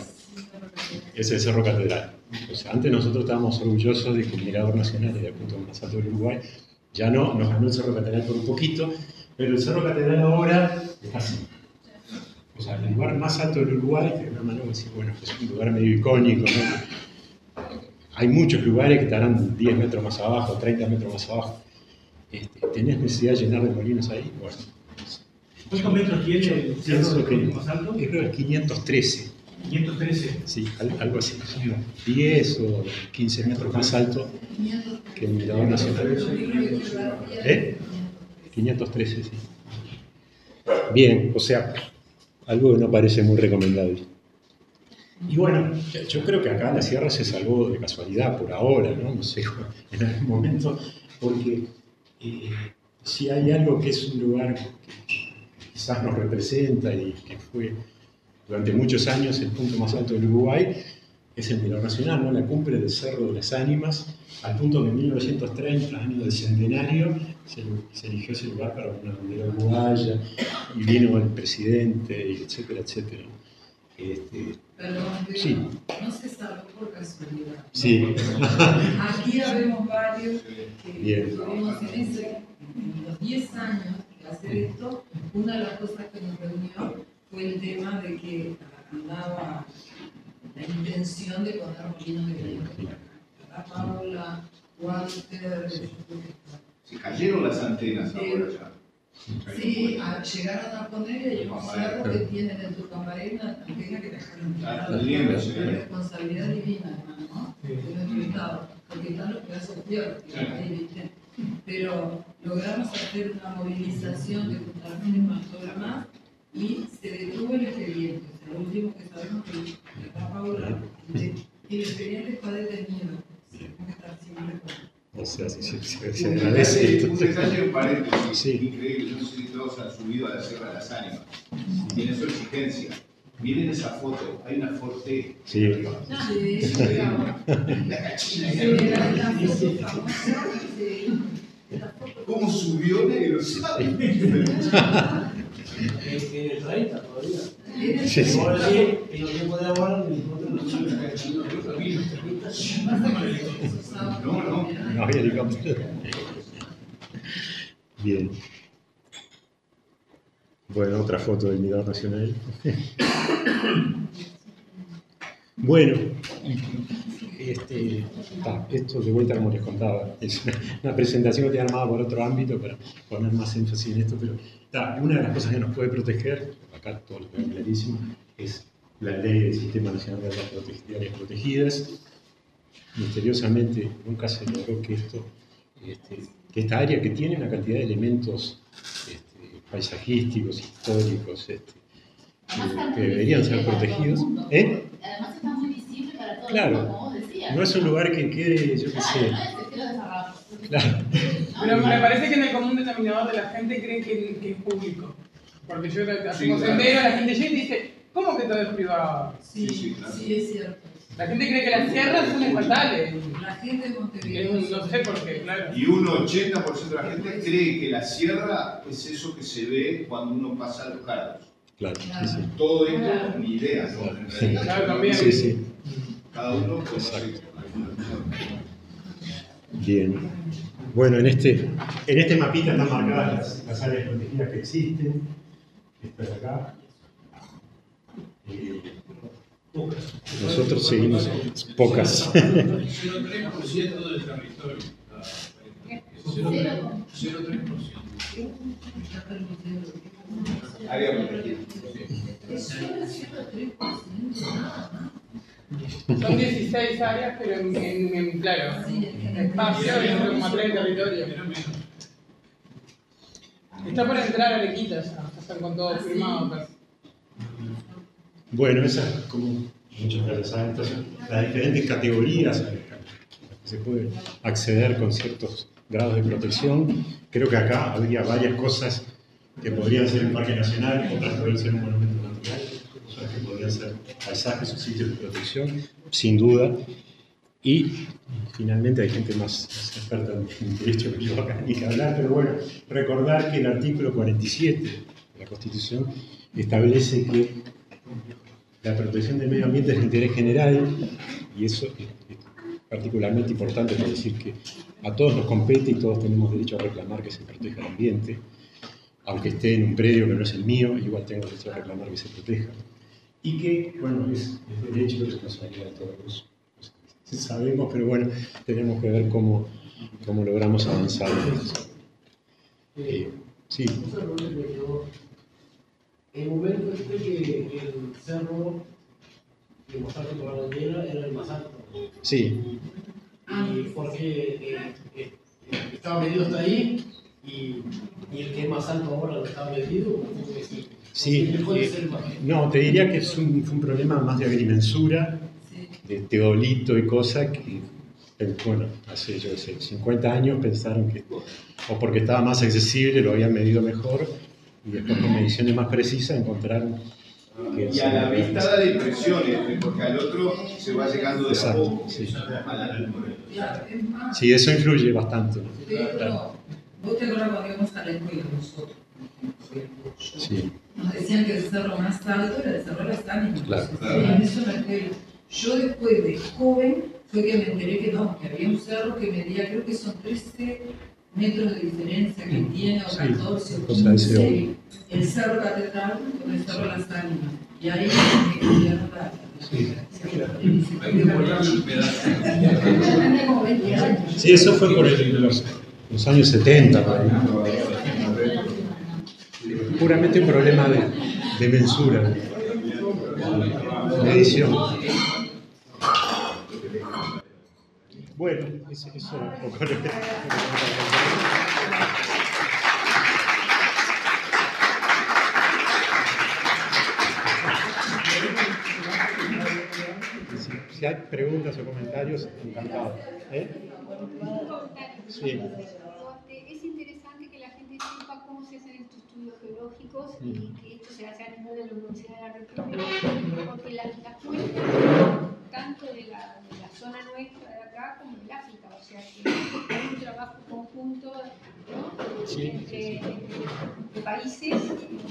Es el Cerro Catedral. O sea, antes nosotros estábamos orgullosos de que el Mirador Nacional era el punto más alto del Uruguay. Ya no, nos ganó el Cerro Catedral por un poquito, Pero el Cerro Catedral ahora está así. O sea, el lugar más alto del Uruguay, de manera decir, bueno, es un lugar medio icónico, ¿no? Hay muchos lugares que estarán 10 metros más abajo, 30 metros más abajo. Este, ¿Tenés necesidad de llenar de molinos ahí? Bueno, ¿Cuántos metros tiene el cerro que más alto? creo que es 513. 513. Sí, al- algo así. 10 o 15 metros más alto que el Mirador Nacional. ¿Eh? 513, sí. Bien, o sea, algo que no parece muy recomendable. Y bueno, yo creo que acá la sierra se salvó de casualidad por ahora, ¿no? No sé, en algún momento, porque eh, si hay algo que es un lugar que quizás nos representa y que fue durante muchos años el punto más alto del Uruguay, es el Mirador Nacional, ¿no? la cumbre del Cerro de las Ánimas, al punto que en 1930, año del centenario, se, se eligió ese lugar para una bandera uruguaya, y vino el presidente, y etcétera, etcétera. Este, Perdón, pero Sí. no se salvó por casualidad. sí, Aquí habemos varios que Bien. estuvimos en, ese, en los 10 años hacer esto. Una de las cosas que nos reunió fue el tema de que andaba la intención de poner molinos de viento por acá. La Paula, Walter, Se cayeron las antenas ahora ya. Sí, a- llegaron a poner y hay un cerro que tienen en tu camarera una antena que dejaron Ah, Es responsabilidad divina, hermano, ¿no? De nuestro Estado, porque están los pedazos de tierra que ahí, ¿viste? Pero logramos hacer una movilización de más todo lo más y se detuvo el expediente. O sea, lo último que sabemos que la Paula, ¿viste? y el expediente fue detenido. O sea, sí, sí, sí, se Un agradece. un detalle en paréntesis, Sí. increíble, no sé si todos han subido a la Sierra de las Ánimas. Tiene su exigencia. Miren esa foto, hay una forte. Sí. Sí. La cachina. Foto foto ¿Cómo subió lo sabe? En en el 30 todavía. Sí, sí. En los tiempos de ahora, en el otro no No, no. No había helicóptero. Bien. Bueno, otra foto del Mirador Nacional. Bueno, este, esto de vuelta como les contaba, es una presentación que tenía armada por otro ámbito para poner más énfasis en esto, pero una de las cosas que nos puede proteger, acá todo lo veo clarísimo, es la ley del Sistema Nacional de Áreas Prote- de Áreas Protegidas, misteriosamente nunca se logró que esto, este, que esta área que tiene una cantidad de elementos este, paisajísticos, históricos, este, que, deberían ser protegidos. ¿Eh? Además está muy visible para todo Claro. el mundo, como vos decías. No es un lugar que quede, yo qué sé. Claro. Pero me parece que en el común denominador de la gente cree que, que es público. Porque yo hacemos claro. sendero, la gente llega y dice, ¿cómo que todo es privado? Sí, Sí, sí, claro. sí, es cierto. La gente cree que las sierras son estatales. La gente de Montevideo. No sé por qué, claro. Y un 80% de la gente cree que la sierra es eso que se ve cuando uno pasa a los carros. Claro, sí, sí. Todo esto, ni idea, ¿no? Claro, también. Sí, sí. Cada uno conoce. Bien. Bueno, en este, en este mapita están marcadas las, las áreas protegidas que existen. Esta de acá. Eh, nosotros seguimos pocas. 0,3% del territorio. Ah, Cero. 0,3%. Está permitido. Área protegida. Es solo el 103%, nada más. Son 16 áreas, pero en, en, en claro, espacio y 0,3 en territorio. Está para entrar a Arequita ya, ya están con todo firmado. casi. Bueno, esas, como lo saben, entonces, las diferentes categorías a las que se puede acceder con ciertos grados de protección. Creo que acá habría varias cosas que podrían ser un parque nacional, otras podrían ser un monumento natural, otras que podrían ser paisajes o sitios de protección, sin duda. Y finalmente hay gente más, más experta en derecho que yo acá, ni que hablar, pero bueno, recordar que el artículo 47 de la Constitución establece que la protección del medio ambiente es de interés general y eso es, es particularmente importante para decir que a todos nos compete y todos tenemos derecho a reclamar que se proteja el ambiente. aunque esté en un predio que no es el mío, igual tengo derecho a reclamar que se proteja. Y que, bueno, es, es derecho y responsabilidad de todos. Sabemos, pero bueno, tenemos que ver cómo, cómo logramos avanzar. Eh, sí. Un momento este que el cerro por la bandera era el más alto. Sí, Y porque eh, eh, estaba medido hasta ahí y, y el que es más alto ahora no estaba medido. ¿cómo puede ser? sí. ¿Quién puede eh, más? no, te diría que es un, fue un problema más de agrimensura, de teolito y cosas que, eh, bueno, hace yo sé, 50 años pensaron que, o porque estaba más accesible, lo habían medido mejor, y después con mediciones más precisas encontraron que Y a la vista da la impresión, este, porque al otro se va llegando de a Exacto, poco. sí. Claro, Sí, eso influye bastante. pero vos te acuerdas cuando íbamos a la escuela nosotros, Sí, nos decían que el cerro más alto era el cerro de las ánimas. Claro. Sí, en eso. Yo después de joven fue que me enteré que no, que había un cerro que medía, creo que son 13 metros de diferencia que tiene, o Sí, 14 o cosa de ese 15, el cerro catedral con el cerro las ánimas. Y ahí la... Hay que como 20 años. sí eso fue por el- los, los años 70. por ahí. Puramente un problema de, de mensura, de medición. Bueno, eso, es un poco lo que- Si, si hay preguntas o comentarios, encantado. ¿Eh? Sí. Es interesante que la gente sepa cómo se hacen estos estudios geológicos y que esto se hace a nivel de la Universidad de la República, porque las, las fuentes tanto de la, de la zona nuestra de acá como del África, o sea que hay un trabajo conjunto ¿no? Sí, entre, países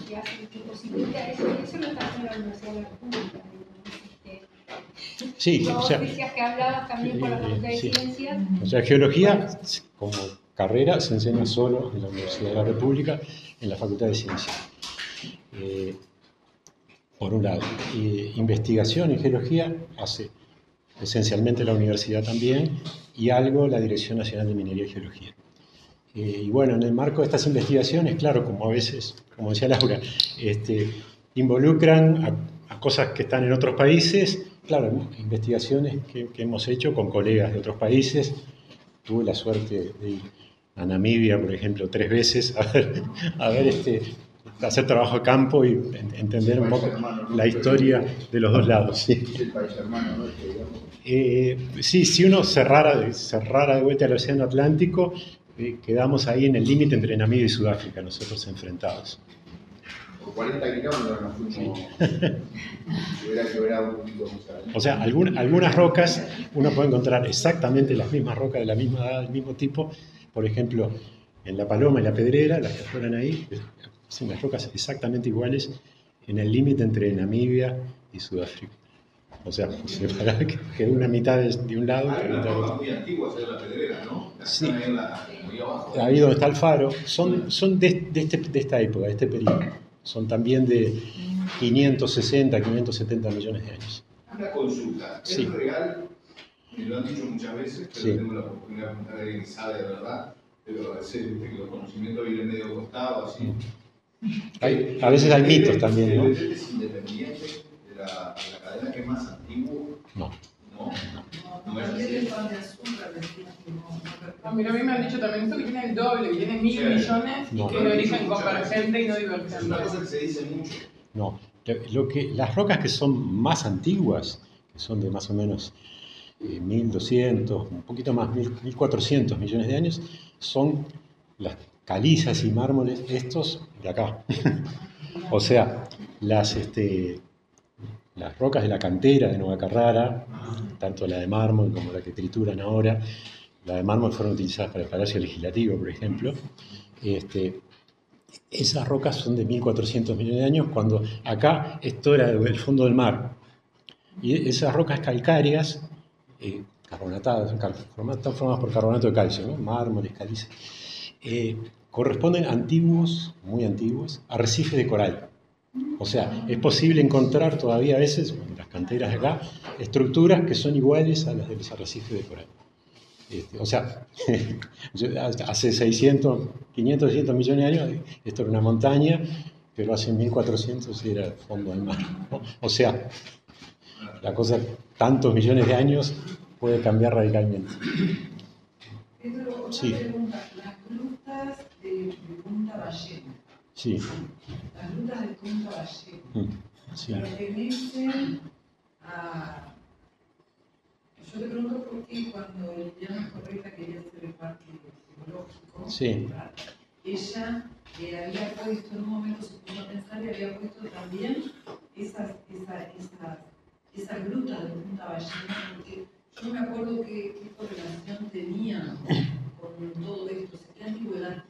que hacen que posibilita eso, eso lo está haciendo la Universidad de la República. Sí, Vos o sea, que hablabas también con la Facultad de. Ciencias. o sea, geología como carrera se enseña solo en la Universidad de la República, en la Facultad de Ciencias. Eh, por un lado. Investigación en geología hace esencialmente la universidad también y algo la Dirección Nacional de Minería y Geología. Eh, y bueno, en el marco de estas investigaciones, claro, como a veces, como decía Laura, este, involucran a, a cosas que están en otros países, claro, investigaciones que, que hemos hecho con colegas de otros países. Tuve la suerte de ir a Namibia, por ejemplo, tres veces a ver, a ver este, hacer trabajo de campo y en- entender un poco la historia de los dos lados. sí. El hermano. Este. Eh, sí, si uno cerrara, cerrara de vuelta al Océano Atlántico, eh, quedamos ahí en el límite entre Namibia y Sudáfrica, nosotros enfrentados. Por 40 kilómetros nos fuimos. O sea, algún- algunas rocas uno puede encontrar exactamente las mismas rocas de la misma edad, del mismo tipo. Por ejemplo, en La Paloma y La Pedrera, las que fueron ahí, son las rocas exactamente iguales en el límite entre Namibia y Sudáfrica. O sea, separar que quedó una mitad de, de un lado y Hay una roca muy antigua, es la pedrera, ¿no? La que Sí. la- ahí abajo. Ahí donde está el faro, son, son de, de este- de esta época, de este periodo. Son también de 560, 570 millones de años. Una consulta. ¿Es Sí. real? Me lo han dicho muchas veces, pero Sí. tengo la oportunidad de preguntar a alguien que sabe de verdad. Pero a veces que los conocimientos vienen medio costado, así. Hay- a veces hay mitos también, ¿no? ¿El DT es independiente de la, de la cadena que es más antiguo? No. No. No es así. no- mira, a mí me han dicho también esto que tiene el doble, que tiene mil Sí. millones No. y que es de origen convergente y no Es divergente. una cosa que se dice mucho. No, lo que, las rocas que son más antiguas, que son de más o menos eh, 1200, un poquito más, 1000 1400 millones de años, son las calizas y mármoles estos de acá. o sea, las, este, las rocas de la cantera de Nueva Carrara, tanto la de mármol como la que trituran ahora, la de mármol fueron utilizadas para el Palacio Legislativo, por ejemplo. Este, esas rocas son de 1400 millones de años, cuando acá esto era del fondo del mar. Y esas rocas calcáreas, eh, carbonatadas, están formadas por carbonato de calcio, ¿no? mármoles, calizas, eh, corresponden antiguos, muy antiguos, arrecifes de coral. O sea, es posible encontrar todavía a veces, en las canteras de acá, estructuras que son iguales a las de los arrecifes de coral. Este, o sea, hace 600, 500, 600 millones de años esto era una montaña, pero hace 1400 era el fondo del mar. ¿no? O sea, la cosa, tantos millones de años puede cambiar radicalmente. Sí. Punta Ballena. Sí, Las grutas de Punta Ballena. mm, sí. Pertenecen a. Yo te pregunto por qué cuando Liliana Correcta quería hacer el parque psicológico, Sí. ella eh, había puesto, en un momento se puso a pensar y había puesto también esas, esa- esas, esas grutas de Punta Ballena, porque no me acuerdo qué, qué correlación tenían con todo esto, qué antigüedad.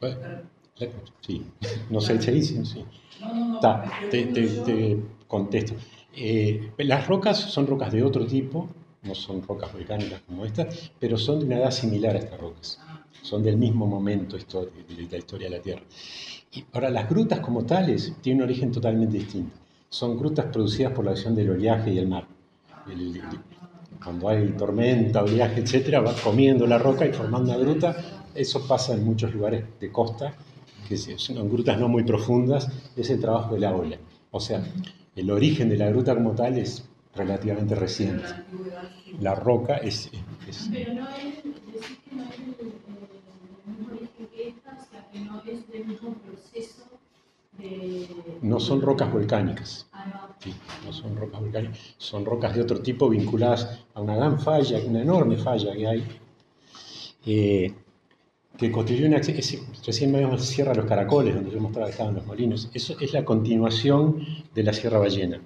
Bueno, Sí, no sé, se dice, sí. No, no, no, Ta, te, te- te contesto. Eh, las rocas son rocas de otro tipo, no son rocas volcánicas como estas, pero son de una edad similar a estas rocas. Son del mismo momento de la historia de la Tierra. Y ahora, las grutas como tales tienen un origen totalmente distinto. Son grutas producidas por la acción del oleaje y el mar. El- cuando hay tormenta, oleaje, etcétera, va comiendo la roca y formando una gruta. Eso pasa en muchos lugares de costa, que son grutas no muy profundas, es el trabajo de la ola. O sea, el origen de la gruta como tal es relativamente reciente. La roca es, Pero no es, decir que no es el, mismo origen que esta, o que no es del mismo proceso. No son rocas volcánicas. No. Son rocas volcánicas, son rocas de otro tipo vinculadas a una gran falla, una enorme falla que hay, eh, que constituye una... ese- recién veíamos la Sierra de los Caracoles, donde yo mostraba que estaban los molinos. Eso es la continuación de la Sierra Ballena,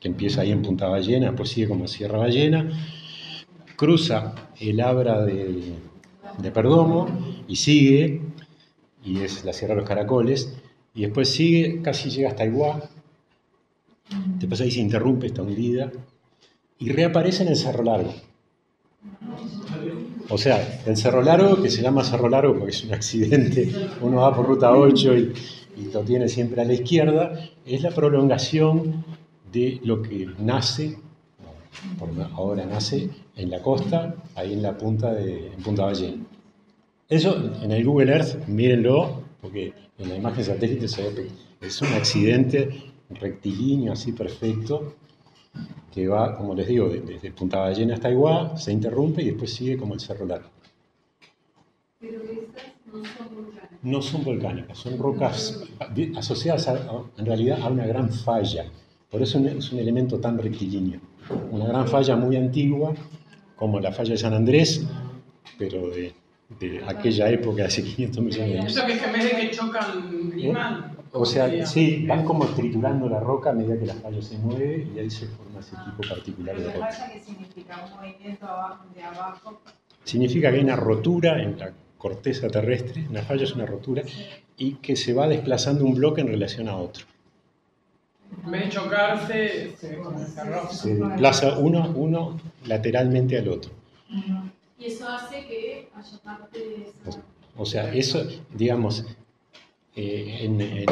que empieza ahí en Punta Ballena, después sigue como Sierra Ballena, cruza el Abra de, de Perdomo y sigue, y es la Sierra de los Caracoles, y después sigue, casi llega hasta Iguá, después ahí se interrumpe, está hundida, y reaparece en el Cerro Largo. O sea, el Cerro Largo, que se llama Cerro Largo porque es un accidente, uno va por ruta 8 y, lo tiene siempre a la izquierda, es la prolongación de lo que nace, ahora nace en la costa, ahí en la punta de en Punta Ballena. Eso en el Google Earth, mírenlo, porque en la imagen satélite se ve es un accidente rectilíneo así perfecto, que va, como les digo, de- desde Punta Ballena hasta Iguá, se interrumpe y después sigue como el Cerro Largo. Pero esas no son volcanes. No son volcánicas, son rocas asociadas a- a- en realidad a una gran falla. Por eso es un elemento tan rectilíneo. Una gran falla muy antigua, como la falla de San Andrés, pero de, de aquella época, hace 500 millones de años. Eso que es que en vez de que chocan, liman. O sea, sí, van como triturando la roca a medida que la falla se mueve y ahí se forma ese tipo particular de roca. que significa un movimiento de abajo. Significa que hay una rotura en la corteza terrestre, una falla es una rotura, y que se va desplazando un bloque en relación a otro. En vez de chocarse. Se desplaza uno, uno lateralmente al otro. Y eso hace que haya parte de. O sea, eso, digamos, eh,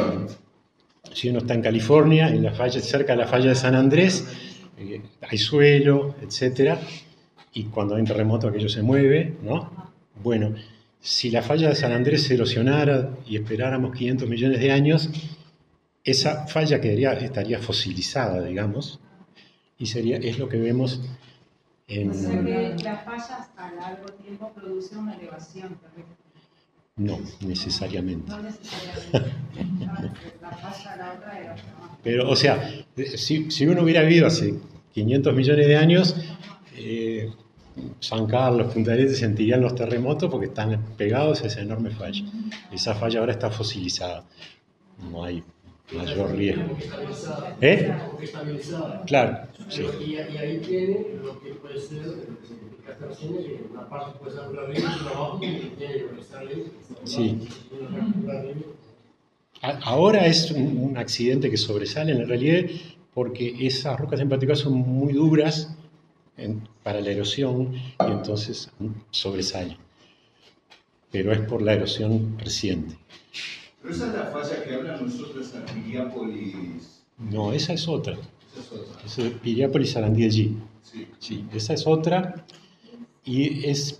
si uno está en California, en la falla, cerca de la falla de San Andrés, eh, hay suelo, etcétera, y cuando hay un terremoto aquello se mueve, ¿no? Bueno, si la falla de San Andrés se erosionara y esperáramos 500 millones de años, esa falla quedaría, estaría fosilizada, digamos, y sería, es lo que vemos en... O sea que las fallas a largo tiempo producen una elevación terrestre. No, necesariamente. No necesariamente. La falla, la otra era. Pero, o sea, eh, si, si uno hubiera vivido hace 500 millones de años, eh, San Carlos, Punta Arenas sentirían los terremotos porque están pegados a esa enorme falla. Esa falla ahora está fosilizada. No hay mayor riesgo. ¿Eh? Claro, sí. Y, ahí tiene lo que puede ser, que recién, que una parte puede ser tiene. Sí. Ahora es un, un accidente que sobresale en la realidad porque esas rocas en particular son muy duras en- para la erosión y entonces mm, sobresalen. pero es por la erosión reciente. Pero esa es la falla que hablan nosotros en Piriápolis. No, esa es otra. Esa es otra. Es Piriápolis Sarandiellí. Sí. Sí, esa es otra y es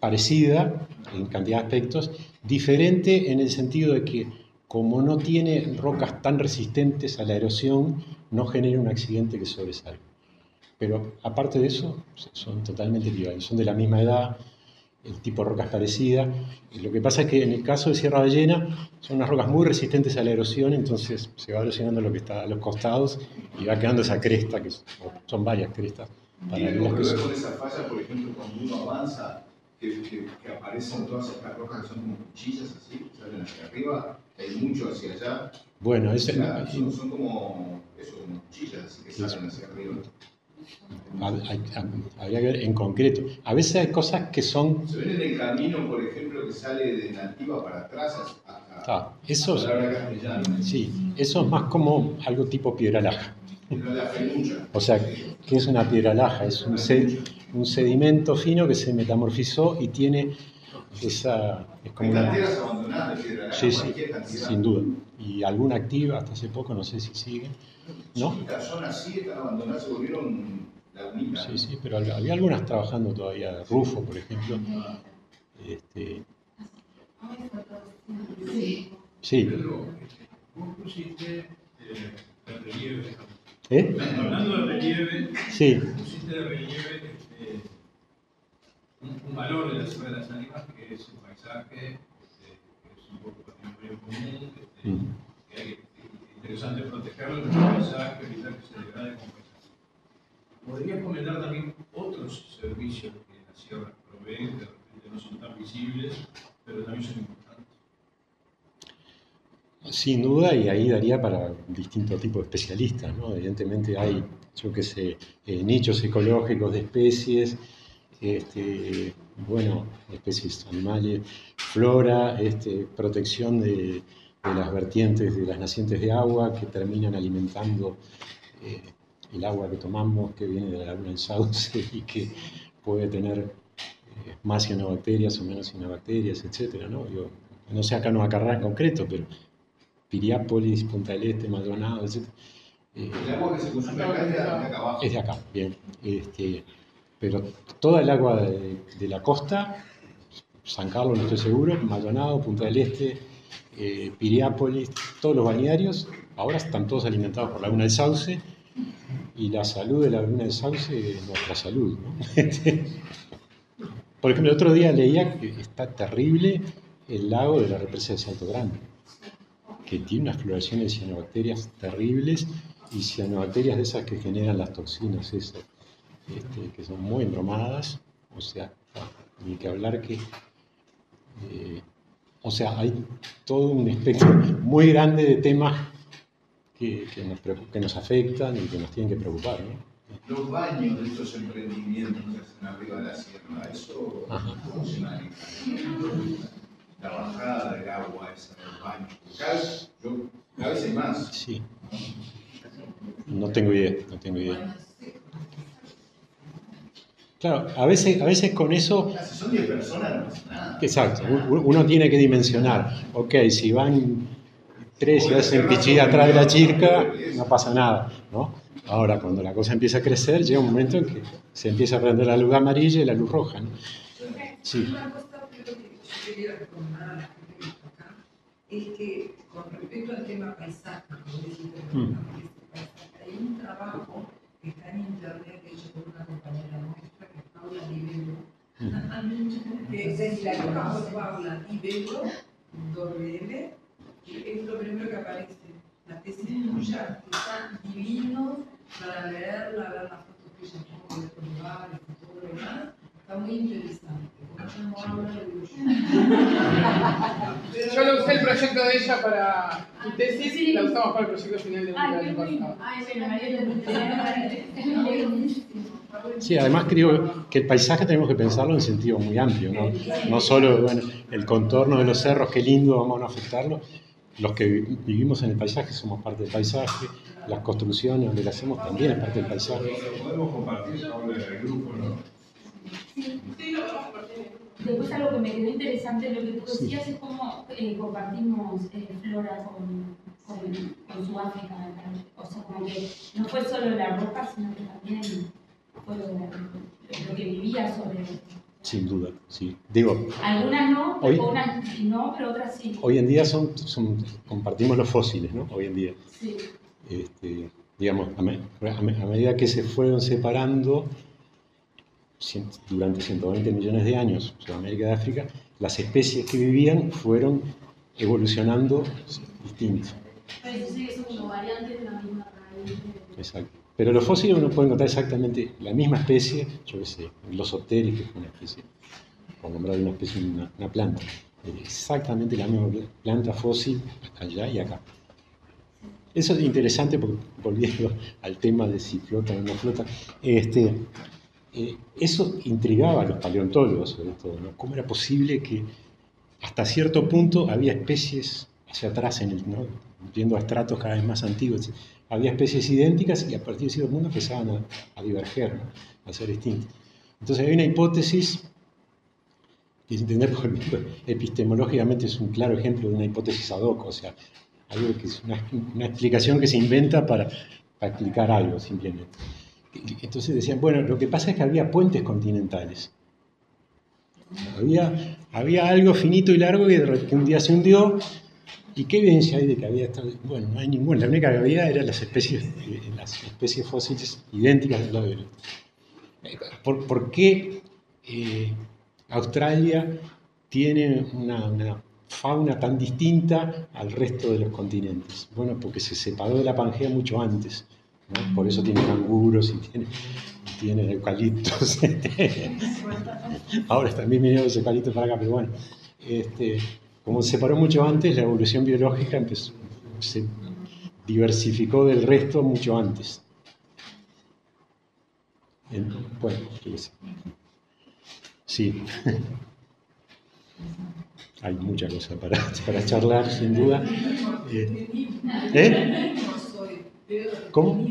parecida en cantidad de aspectos, diferente en el sentido de que como no tiene rocas tan resistentes a la erosión, no genera un accidente que sobresalga. Pero aparte de eso, son totalmente equivalentes, son de la misma edad, el tipo de roca es parecida. Y lo que pasa es que en el caso de Sierra Ballena son unas rocas muy resistentes a la erosión, entonces se va erosionando lo que está a los costados y va quedando esa cresta, que son varias crestas. Tiene que ver con esa falla, por ejemplo, cuando uno avanza, que, que, que aparecen todas estas rocas que son como cuchillas así, salen hacia arriba, hay mucho hacia allá. Bueno, O ese- sea, son, son como, eso, como cuchillas que salen hacia arriba. Habría que ver en concreto. A veces hay cosas que son... Se ven en el camino, por ejemplo, que sale de Nativa para atrás hasta Ah, eso, castellana. sí, eso es más como algo tipo piedra laja. O sea, ¿qué es una piedra laja? Es un, se- un sedimento fino que se metamorfizó y tiene esa... Es como una, abandonadas de piedra, sí, sí, cantidad. sin duda. Y alguna activa hasta hace poco, no sé si sigue. ¿No? Son así, están abandonadas, se volvieron lagunitas. Sí, sí, pero había algunas trabajando todavía. Rufo, por ejemplo. Este, sí. Pedro, vos pusiste eh, el relieve. ¿Eh? Hablando de relieve, Sí. pusiste de relieve este, un, un valor de la Sierra de las Ánimas que es un paisaje, este, que es un poco patrimonio común, este, Mm. que hay, es interesante protegerlo, es un paisaje, evitar que se degrade como paisaje. ¿Podrías comentar también otros servicios que la Sierra provee, que de repente no son tan visibles, pero también son importantes? Sin duda, y ahí daría para distintos tipos de especialistas, ¿no? Evidentemente hay, yo qué sé, eh, nichos ecológicos de especies, este, bueno, especies animales, flora, este, protección de, de las vertientes de las nacientes de agua que terminan alimentando eh, el agua que tomamos, que viene de la laguna del Sauce y que puede tener eh, más cianobacterias o menos cianobacterias, etcétera, ¿no? Yo, no sé acá no Acarrá en concreto, pero Piriápolis, Punta del Este, Maldonado, etc. Eh, El agua que se consume acá es de acá abajo. es de acá, bien. Este, pero toda el agua de, de la costa, San Carlos, no estoy seguro, Maldonado, Punta del Este, eh, Piriápolis, todos los balnearios, ahora están todos alimentados por Laguna del Sauce y la salud de la Laguna del Sauce es nuestra salud. por ejemplo, el otro día leía que está terrible el lago de la represa de Salto Grande que tiene unas floraciones de cianobacterias terribles y cianobacterias de esas que generan las toxinas esas, este, que son muy embromadas, o sea, ni que hablar que, eh, o sea, hay todo un espectro muy grande de temas que, que nos, que nos afectan y que nos tienen que preocupar, ¿no? Los baños de estos emprendimientos que hacen arriba de la sierra, eso Ajá. se maneja. La bajada del agua esa del baño. Cada vez, yo, cada vez hay más. Sí. No tengo idea, no tengo idea. Claro, a veces, a veces con eso Si son 10 personas no nada. Exacto, uno tiene que dimensionar. Ok, si van tres y hacen pichilla atrás de la chirca, no pasa nada, ¿no? Ahora, cuando la cosa empieza a crecer, llega un momento en que se empieza a prender la luz amarilla y la luz roja, ¿no? Sí. Una cosa pero que yo quería recomendar a la gente que está acá es que con respecto al tema paisaje, como dijiste, Mm. paisaje, hay un trabajo que está en internet hecho por una compañera nuestra es lo primero que aparece. La tesis tuya que está divino para leerla, ver las fotos de estos lugares y todo lo demás. Está muy interesante. Yo. Lo usé el proyecto de ella para mi tesis y la usamos para el proyecto final de qué año pasado. Sí, además creo que el paisaje tenemos que pensarlo en sentido muy amplio, ¿no? No solo, bueno, el contorno de los cerros, qué lindo, vamos a no afectarlo. Los que vi- vivimos en el paisaje somos parte del paisaje, las construcciones donde las hacemos también es parte del paisaje. Podemos compartir el grupo, ¿no? Sí, lo vamos a compartir. después algo que me quedó interesante lo que tú decías es cómo eh, compartimos eh, flora con, con, con Sudáfrica. O sea, como que no fue solo la ropa, sino que también fue lo, que vivía sobre... Sin duda, sí. Digo, Algunas no, Hoy- unas no, pero otras sí. hoy en día son, son- compartimos los fósiles, ¿no? Hoy en día. Sí. Este, digamos, a, me- a me- a medida que se fueron separando durante 120 millones de años, Sudamérica y África, las especies que vivían fueron evolucionando distintos. Pero eso sí que son como variantes de la misma raíz. de- Exacto. Pero los fósiles uno puede encontrar exactamente la misma especie, yo qué sé, los opteris, que es una especie, por nombrar una especie, una, una planta, exactamente la misma pla- planta fósil allá y acá. Eso es interesante porque, volviendo al tema de si flotan o no flotan, este, eh, eso intrigaba a los paleontólogos sobre todo, ¿no? ¿Cómo era posible que hasta cierto punto había especies hacia atrás, en el, ¿no? viendo a estratos cada vez más antiguos, había especies idénticas y a partir de cierto punto empezaban a, a diverger, a ser distintas. Entonces hay una hipótesis que entender epistemológicamente es un claro ejemplo de una hipótesis ad hoc, o sea, algo que es una, una explicación que se inventa para, para explicar algo simplemente. Entonces decían, bueno, lo que pasa es que había puentes continentales. Había, había algo finito y largo que, de un día se hundió. ¿Y qué evidencia hay de que había estado? Bueno, no hay ninguna. La única que había eran las especies, eh, las especies fósiles idénticas del lado del otro. ¿Por, por qué eh, Australia tiene una, una fauna tan distinta al resto de los continentes? Bueno, porque se separó de la Pangea mucho antes. Por eso tiene canguros y tiene, tiene eucaliptos. Ahora también vinieron los eucaliptos para acá, pero bueno. Este, como se separó mucho antes, la evolución biológica empezó- se diversificó del resto mucho antes. En- bueno, sé. Sí. Hay mucha cosa para, para charlar, sin duda. Eh, ¿Eh? ¿Cómo?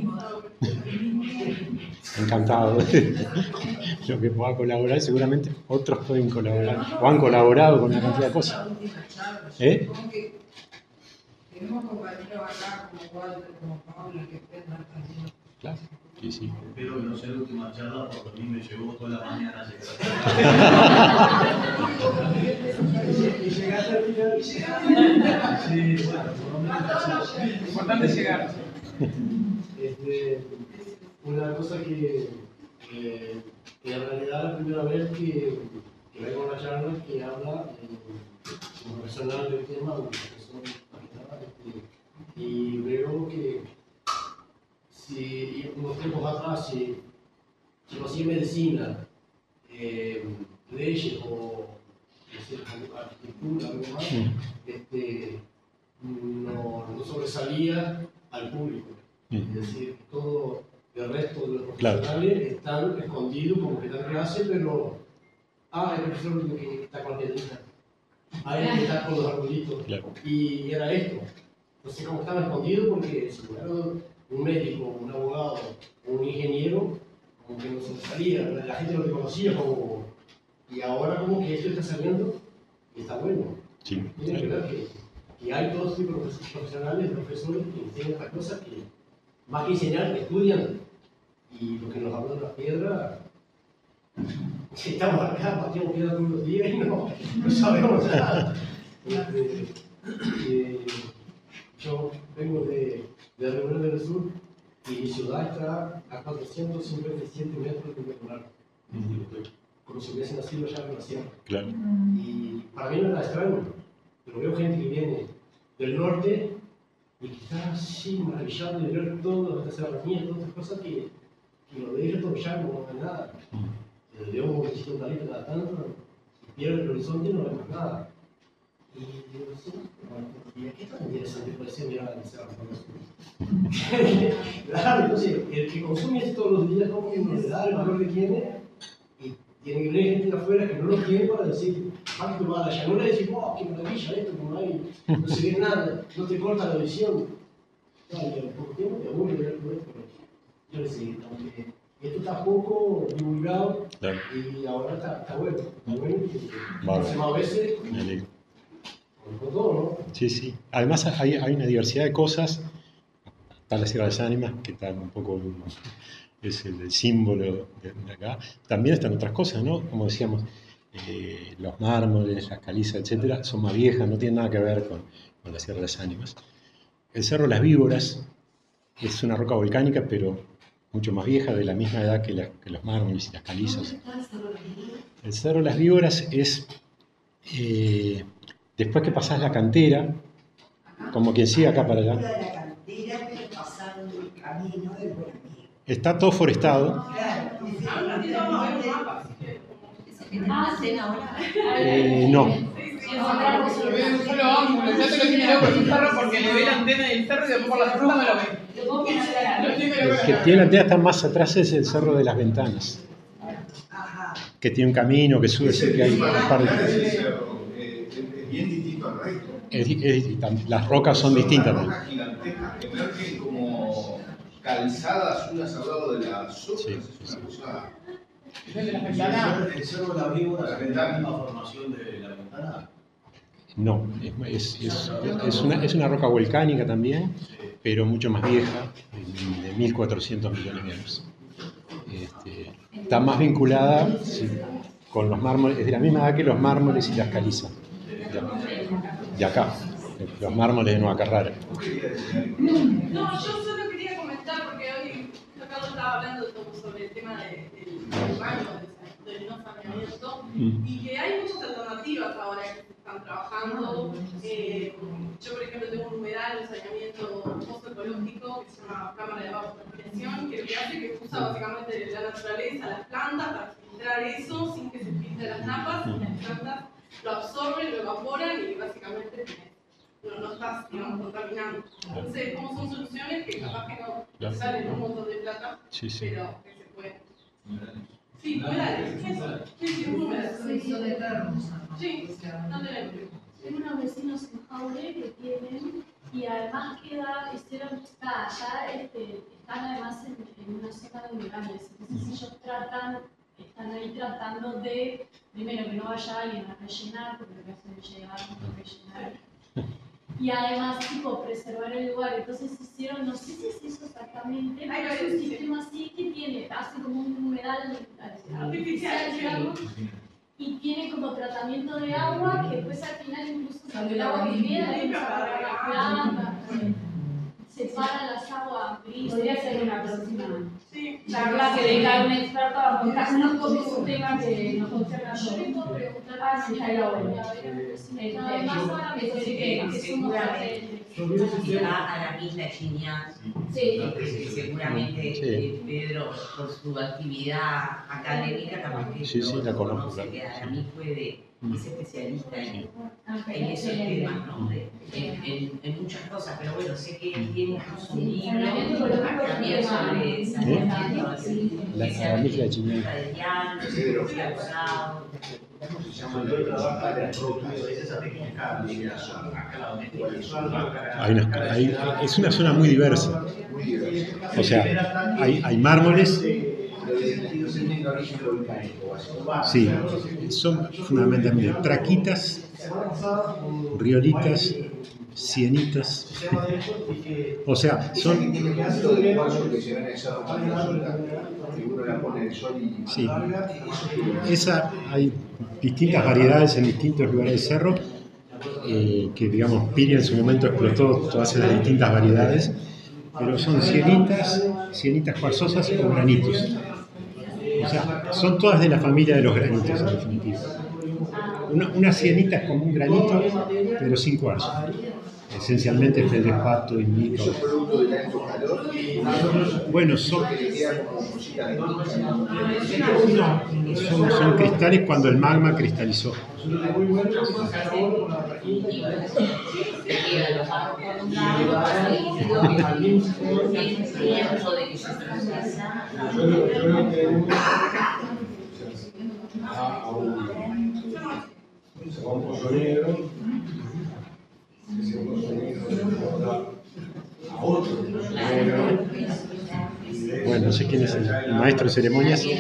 Encantado. Lo que pueda colaborar, seguramente otros pueden colaborar o han colaborado con una cantidad de cosas. ¿Eh? Tenemos compañeros acá como Walter, como Paula, que también. Claro, sí, sí. Espero que no sea la última charla porque a mí me llevó toda la mañana Y llegaste al final. Sí, bueno, por lo menos. Importante llegar. Este, una cosa que, eh, que en realidad la primera vez que, que vengo a una charla que habla eh, como personal del tema, un profesor, este, y veo que si unos tiempos atrás si, si no hacía medicina, eh, leyes o como arquitectura, algo más, este, no, no sobresalía al público. Es decir, todo el resto de los Claro. profesionales están escondidos como que están clase, pero. Ah, el profesor que está con la piedrita. Ah, el que está con los arbolitos. Claro. Y era esto. Entonces, como estaba escondido, porque si fuera un médico, un abogado un ingeniero, como que no se salía, la gente lo reconocía como. Y ahora, como que esto está saliendo y está bueno. Sí, Tiene que ver que, que hay todos profes- profesionales, profesores que entienden estas cosas que, más que enseñar, estudian. Y lo que nos habla de la piedra, estamos acá, pateamos piedra todos los días y no, no sabemos nada. Este, eh, yo vengo de, de Río Grande del Sur y mi ciudad está a 457 metros de metronar. Como si hubiese nacido ya en la sierra. Claro. Y para mí no era extraño, pero veo gente que viene del norte y que está así maravillado de ver todas estas serranías, todas estas cosas que, que lo de ellos todo ya no ve nada. Eh, Veo un de palito cada tanto y pierde el horizonte y no ve más nada. Y digo, sí, ¿y qué tan interesante puede ser mirar al cerro? claro, entonces, el que consume esto todos los días, como que no le da el valor que tiene y que venir gente de afuera que no lo tiene para decir, ah, que tú vas a la llanura y decir, wow, qué maravilla esto, como hay, no se ve nada, no te corta la visión. Claro, y al poco tiempo te aburre de ver todo esto. Yo le aunque Esto está poco divulgado Claro. y ahora está, está bueno. Está bueno hacemos a veces alegro. con, con todo, ¿no? Sí, sí. Además hay, hay una diversidad de cosas. Está la Sierra de las Ánimas, que está un poco es el, símbolo de acá. También están otras cosas, ¿no? Como decíamos, eh, los mármoles, las calizas, etcétera, son más viejas, no tienen nada que ver con, con la Sierra de las Ánimas. El Cerro Las Víboras es una roca volcánica, pero mucho más vieja, de la misma edad que los mármoles y las calizas. El Cerro Las Víboras es, eh, después que pasás la cantera, como quien sigue acá para allá, yo te lo tiene loco el que tiene la antena está más atrás es el Cerro de las Ventanas, que tiene un camino que sube, sí que hay un par de... Eh, es bien distinto al resto. es- las rocas son distintas. También. rocas gigantescas que emergen como calzadas unas al lado de las otras. Sí, es una cosa- El de las ¿Y el ventanas. cerro- ¿El cerro de la víbora es la misma formación de la ventana? No, es, es- es- es una, es una roca volcánica también, pero mucho más vieja, de, de 1400 millones de años. Este, está más vinculada sí, con los mármoles, es de la misma edad que los mármoles y las calizas. De, de acá, los mármoles de Nueva Carrara. No, yo solo porque hoy Carlos estaba hablando sobre el tema de- del del baño, del, del no saneamiento, Mm. y que hay muchas alternativas ahora que se están trabajando. Eh, yo, por ejemplo, tengo un humedal, un saneamiento post-ecológico que se llama cámara de evapotranspiración, que lo que hace es que usa básicamente la naturaleza, las plantas, para filtrar eso sin que se filtre las napas, y las plantas lo absorben, lo evaporan y básicamente no, no estás, digamos, contaminando. Entonces, ¿cómo son soluciones que capaz que no Claro. salen un montón de plata, Sí, sí. pero que se pueden? Sí, humedales, eso. Sí, sí, un humedal. Sí, no tenemos. Tengo unos vecinos en Jaure que tienen, y además queda, hicieron, está, ya este, están además en, en una zona de murales, entonces ellos tratan, están ahí tratando de, primero que no vaya alguien a rellenar, porque lo que hacen es llegar a rellenar, y además tipo preservar el lugar, entonces hicieron, no sé si es eso exactamente, pero es un sistema así que tiene, hace como un humedal Artificial, digamos, y tiene como tratamiento de agua que después al final incluso Sale el la agua que queda Limpia. para plantas, separa las aguas grises. Podría ser una próxima. Sí, charla que venga un experto a contarnos cómo es un tema que nos concierna a todos. Ah, sí, seguramente. rebeldes. Va a la misma Chiñán, Sí. que seguramente Sí. eh, Pedro, por su actividad académica, capaz que Sí, sí, la conozco, claro. a mí puede, es especialista en, esos temas, ¿no? De- en, en- en muchas cosas, pero bueno, sé que tiene incluso un libro también sobre saneamiento, La, la chiñana. Hay hay- es una zona muy diversa. O sea, hay, hay mármoles, sí, son fundamentalmente traquitas, riolitas, sienitas. O sea, son, Sí. esa, hay distintas variedades en distintos lugares del cerro, eh, que digamos, Piri en su momento explotó todas esas distintas variedades, pero son sienitas, sienitas cuarzosas o granitos. O sea, son todas de la familia de los granitos, en definitiva. Una, una sienita es como un granito, pero sin cuarzo. Esencialmente y producto del alto calor Bueno, son, no, son, son cristales cuando el magma cristalizó. tiempo de que se procesa. a un, a un pozo negro, negro a otro. Bueno, no sé quién es el, el maestro de ceremonias. Y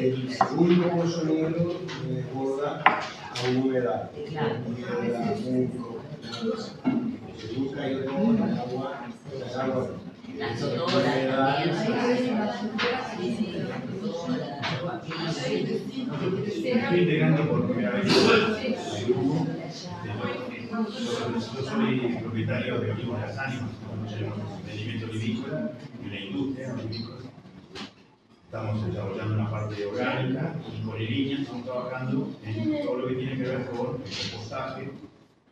del segundo sonido me recuerda a humedad. El el humedad. Yo soy propietario de Olivos Las Ánimas, un emprendimiento vinícola y la industria vinícola. Estamos desarrollando una parte orgánica y con el línea estamos trabajando en todo lo que tiene que ver con el compostaje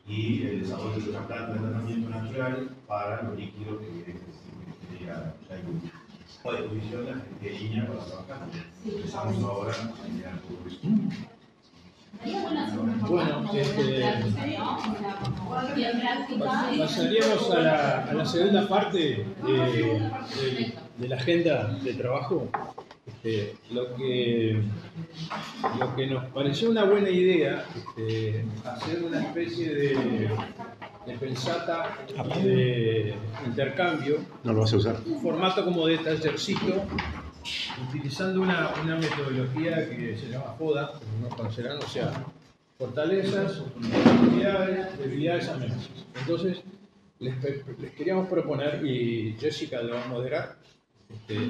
y el desarrollo de una planta de tratamiento natural para los líquidos que que llegar. O sea, hay un tipo de disposición de línea para trabajar. Empezamos ahora a llegar todo eso. Bueno, este, pasaríamos a la, a la segunda parte de, de- de la agenda de trabajo. Este, lo, que, lo que nos pareció una buena idea, este, hacer una especie de, de pensata de intercambio No lo vas a usar. un formato como de tallercito, utilizando una, una metodología que se llama FODA, como no conocerán, o sea, fortalezas, oportunidades, debilidades, amenazas. Entonces, les, les queríamos proponer, y Jessica lo va a moderar, este,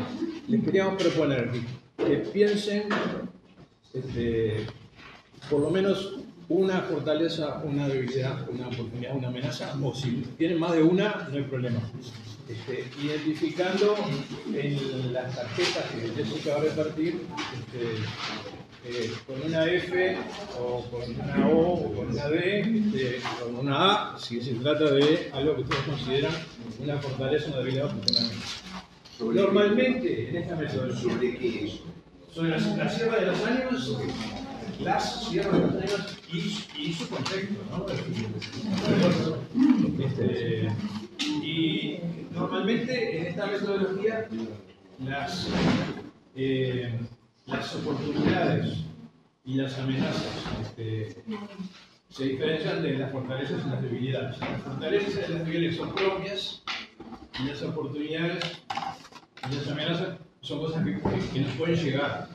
les queríamos proponer que, que piensen este, por lo menos una fortaleza, una debilidad, una oportunidad, una amenaza, o si tienen más de una, no hay problema. Este, identificando en las tarjetas que Jessica va a repartir, este, eh, con una F o con una O o con una D, este, con una A, si se trata de algo que ustedes consideran una fortaleza, una debilidad o una amenaza. Normalmente en esta metodología, ¿de qué es? Sobre la, la sierra de los años, las sierras de los años y, y su contexto, ¿no? Este, y normalmente en esta metodología las, eh, las oportunidades y las amenazas este, se diferencian de las fortalezas y las debilidades. Las fortalezas y las debilidades son propias y las oportunidades y las amenazas son cosas que, que- nos pueden llegar.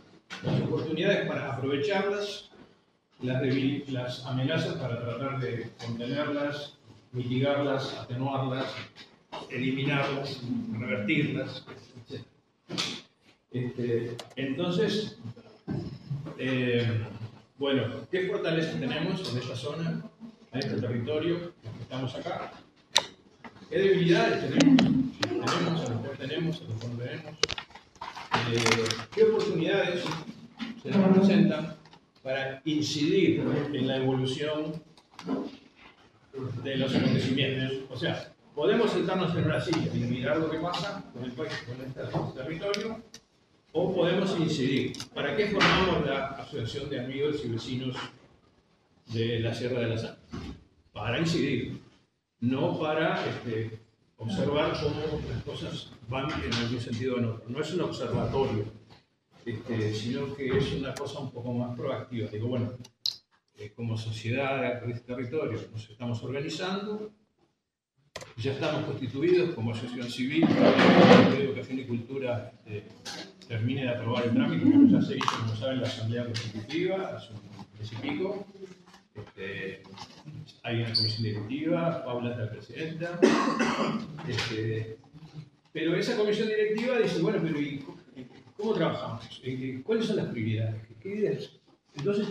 Las oportunidades para aprovecharlas, las, las amenazas para tratar de contenerlas, mitigarlas, atenuarlas, eliminarlas, revertirlas, etc. Este, entonces, eh, bueno, ¿qué fortalezas tenemos en esta zona, en este territorio, que estamos acá? ¿Qué debilidades tenemos? Tenemos, a lo mejor tenemos, a lo mejor tenemos. Eh, ¿Qué oportunidades se nos presentan para incidir en la evolución de los acontecimientos? O sea, podemos sentarnos en una silla y mirar lo que pasa con el país, con este territorio, o podemos incidir. ¿Para qué formamos la Asociación de Amigos y Vecinos de la Sierra de la Sal? Para incidir, no para este, observar cómo las cosas van en algún sentido o en otro. No es un observatorio, este, sino que es una cosa un poco más proactiva. Digo, bueno, eh, como sociedad de este territorio nos estamos organizando, ya estamos constituidos como asociación civil, la Ley de Educación y Cultura este, termine de aprobar el trámite, que ya se hizo, como saben, la Asamblea Constitutiva hace un mes y pico. Este, hay una comisión directiva, Paula es la presidenta. Este, pero esa comisión directiva dice, bueno, pero ¿y cómo, trabajamos? ¿Y ¿Cuáles son las prioridades? ¿Qué ideas? Entonces,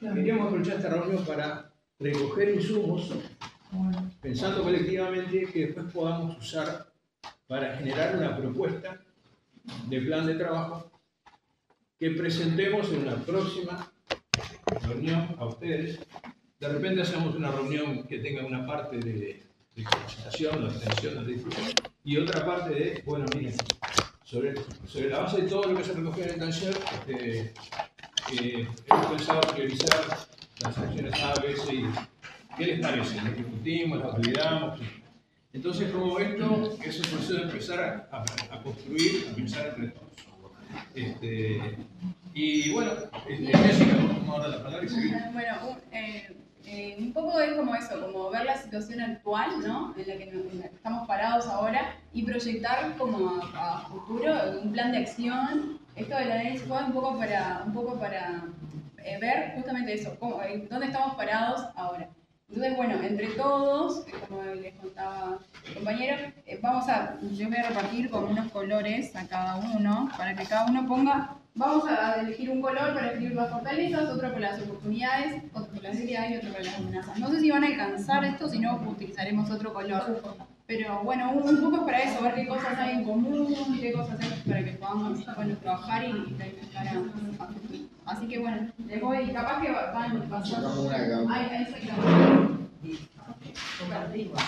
queríamos aprovechar esta reunión para recoger insumos, pensando colectivamente que después podamos usar para generar una propuesta de plan de trabajo que presentemos en una próxima reunión a ustedes. De repente hacemos una reunión que tenga una parte de, de capacitación, de extensión, de difusión, y otra parte de, bueno, miren, sobre, sobre la base de todo lo que se recogió en el taller, este, hemos pensado priorizar las acciones A, B, C y D. ¿Qué les parece? ¿Las discutimos, las validamos? Entonces, como esto es el proceso de empezar a, a- a construir, a pensar entre todos. Este, y bueno, este, Jessica, vamos a dar la palabra. Bueno, un- eh, Eh, un poco es como eso, como ver la situación actual, ¿no? En la que, nos- en la que estamos parados ahora y proyectar como a, a futuro un plan de acción. Esto del análisis fue un poco para, un poco para eh, ver justamente eso, cómo- eh, dónde estamos parados ahora. Entonces, bueno, entre todos, como les contaba el compañero, eh, vamos a, yo voy a repartir con unos colores a cada uno, para que cada uno ponga, vamos a elegir un color para escribir las fortalezas, otro para las oportunidades, otro para las debilidades y otro para las amenazas. No sé si van a alcanzar esto, si no utilizaremos otro color. Pero bueno, un, un poco es para eso, ver qué cosas hay en común, qué cosas hay para que podamos bueno, trabajar y, y a, a. Así que bueno, les voy, capaz que van pasando. Ahí. Compartimos.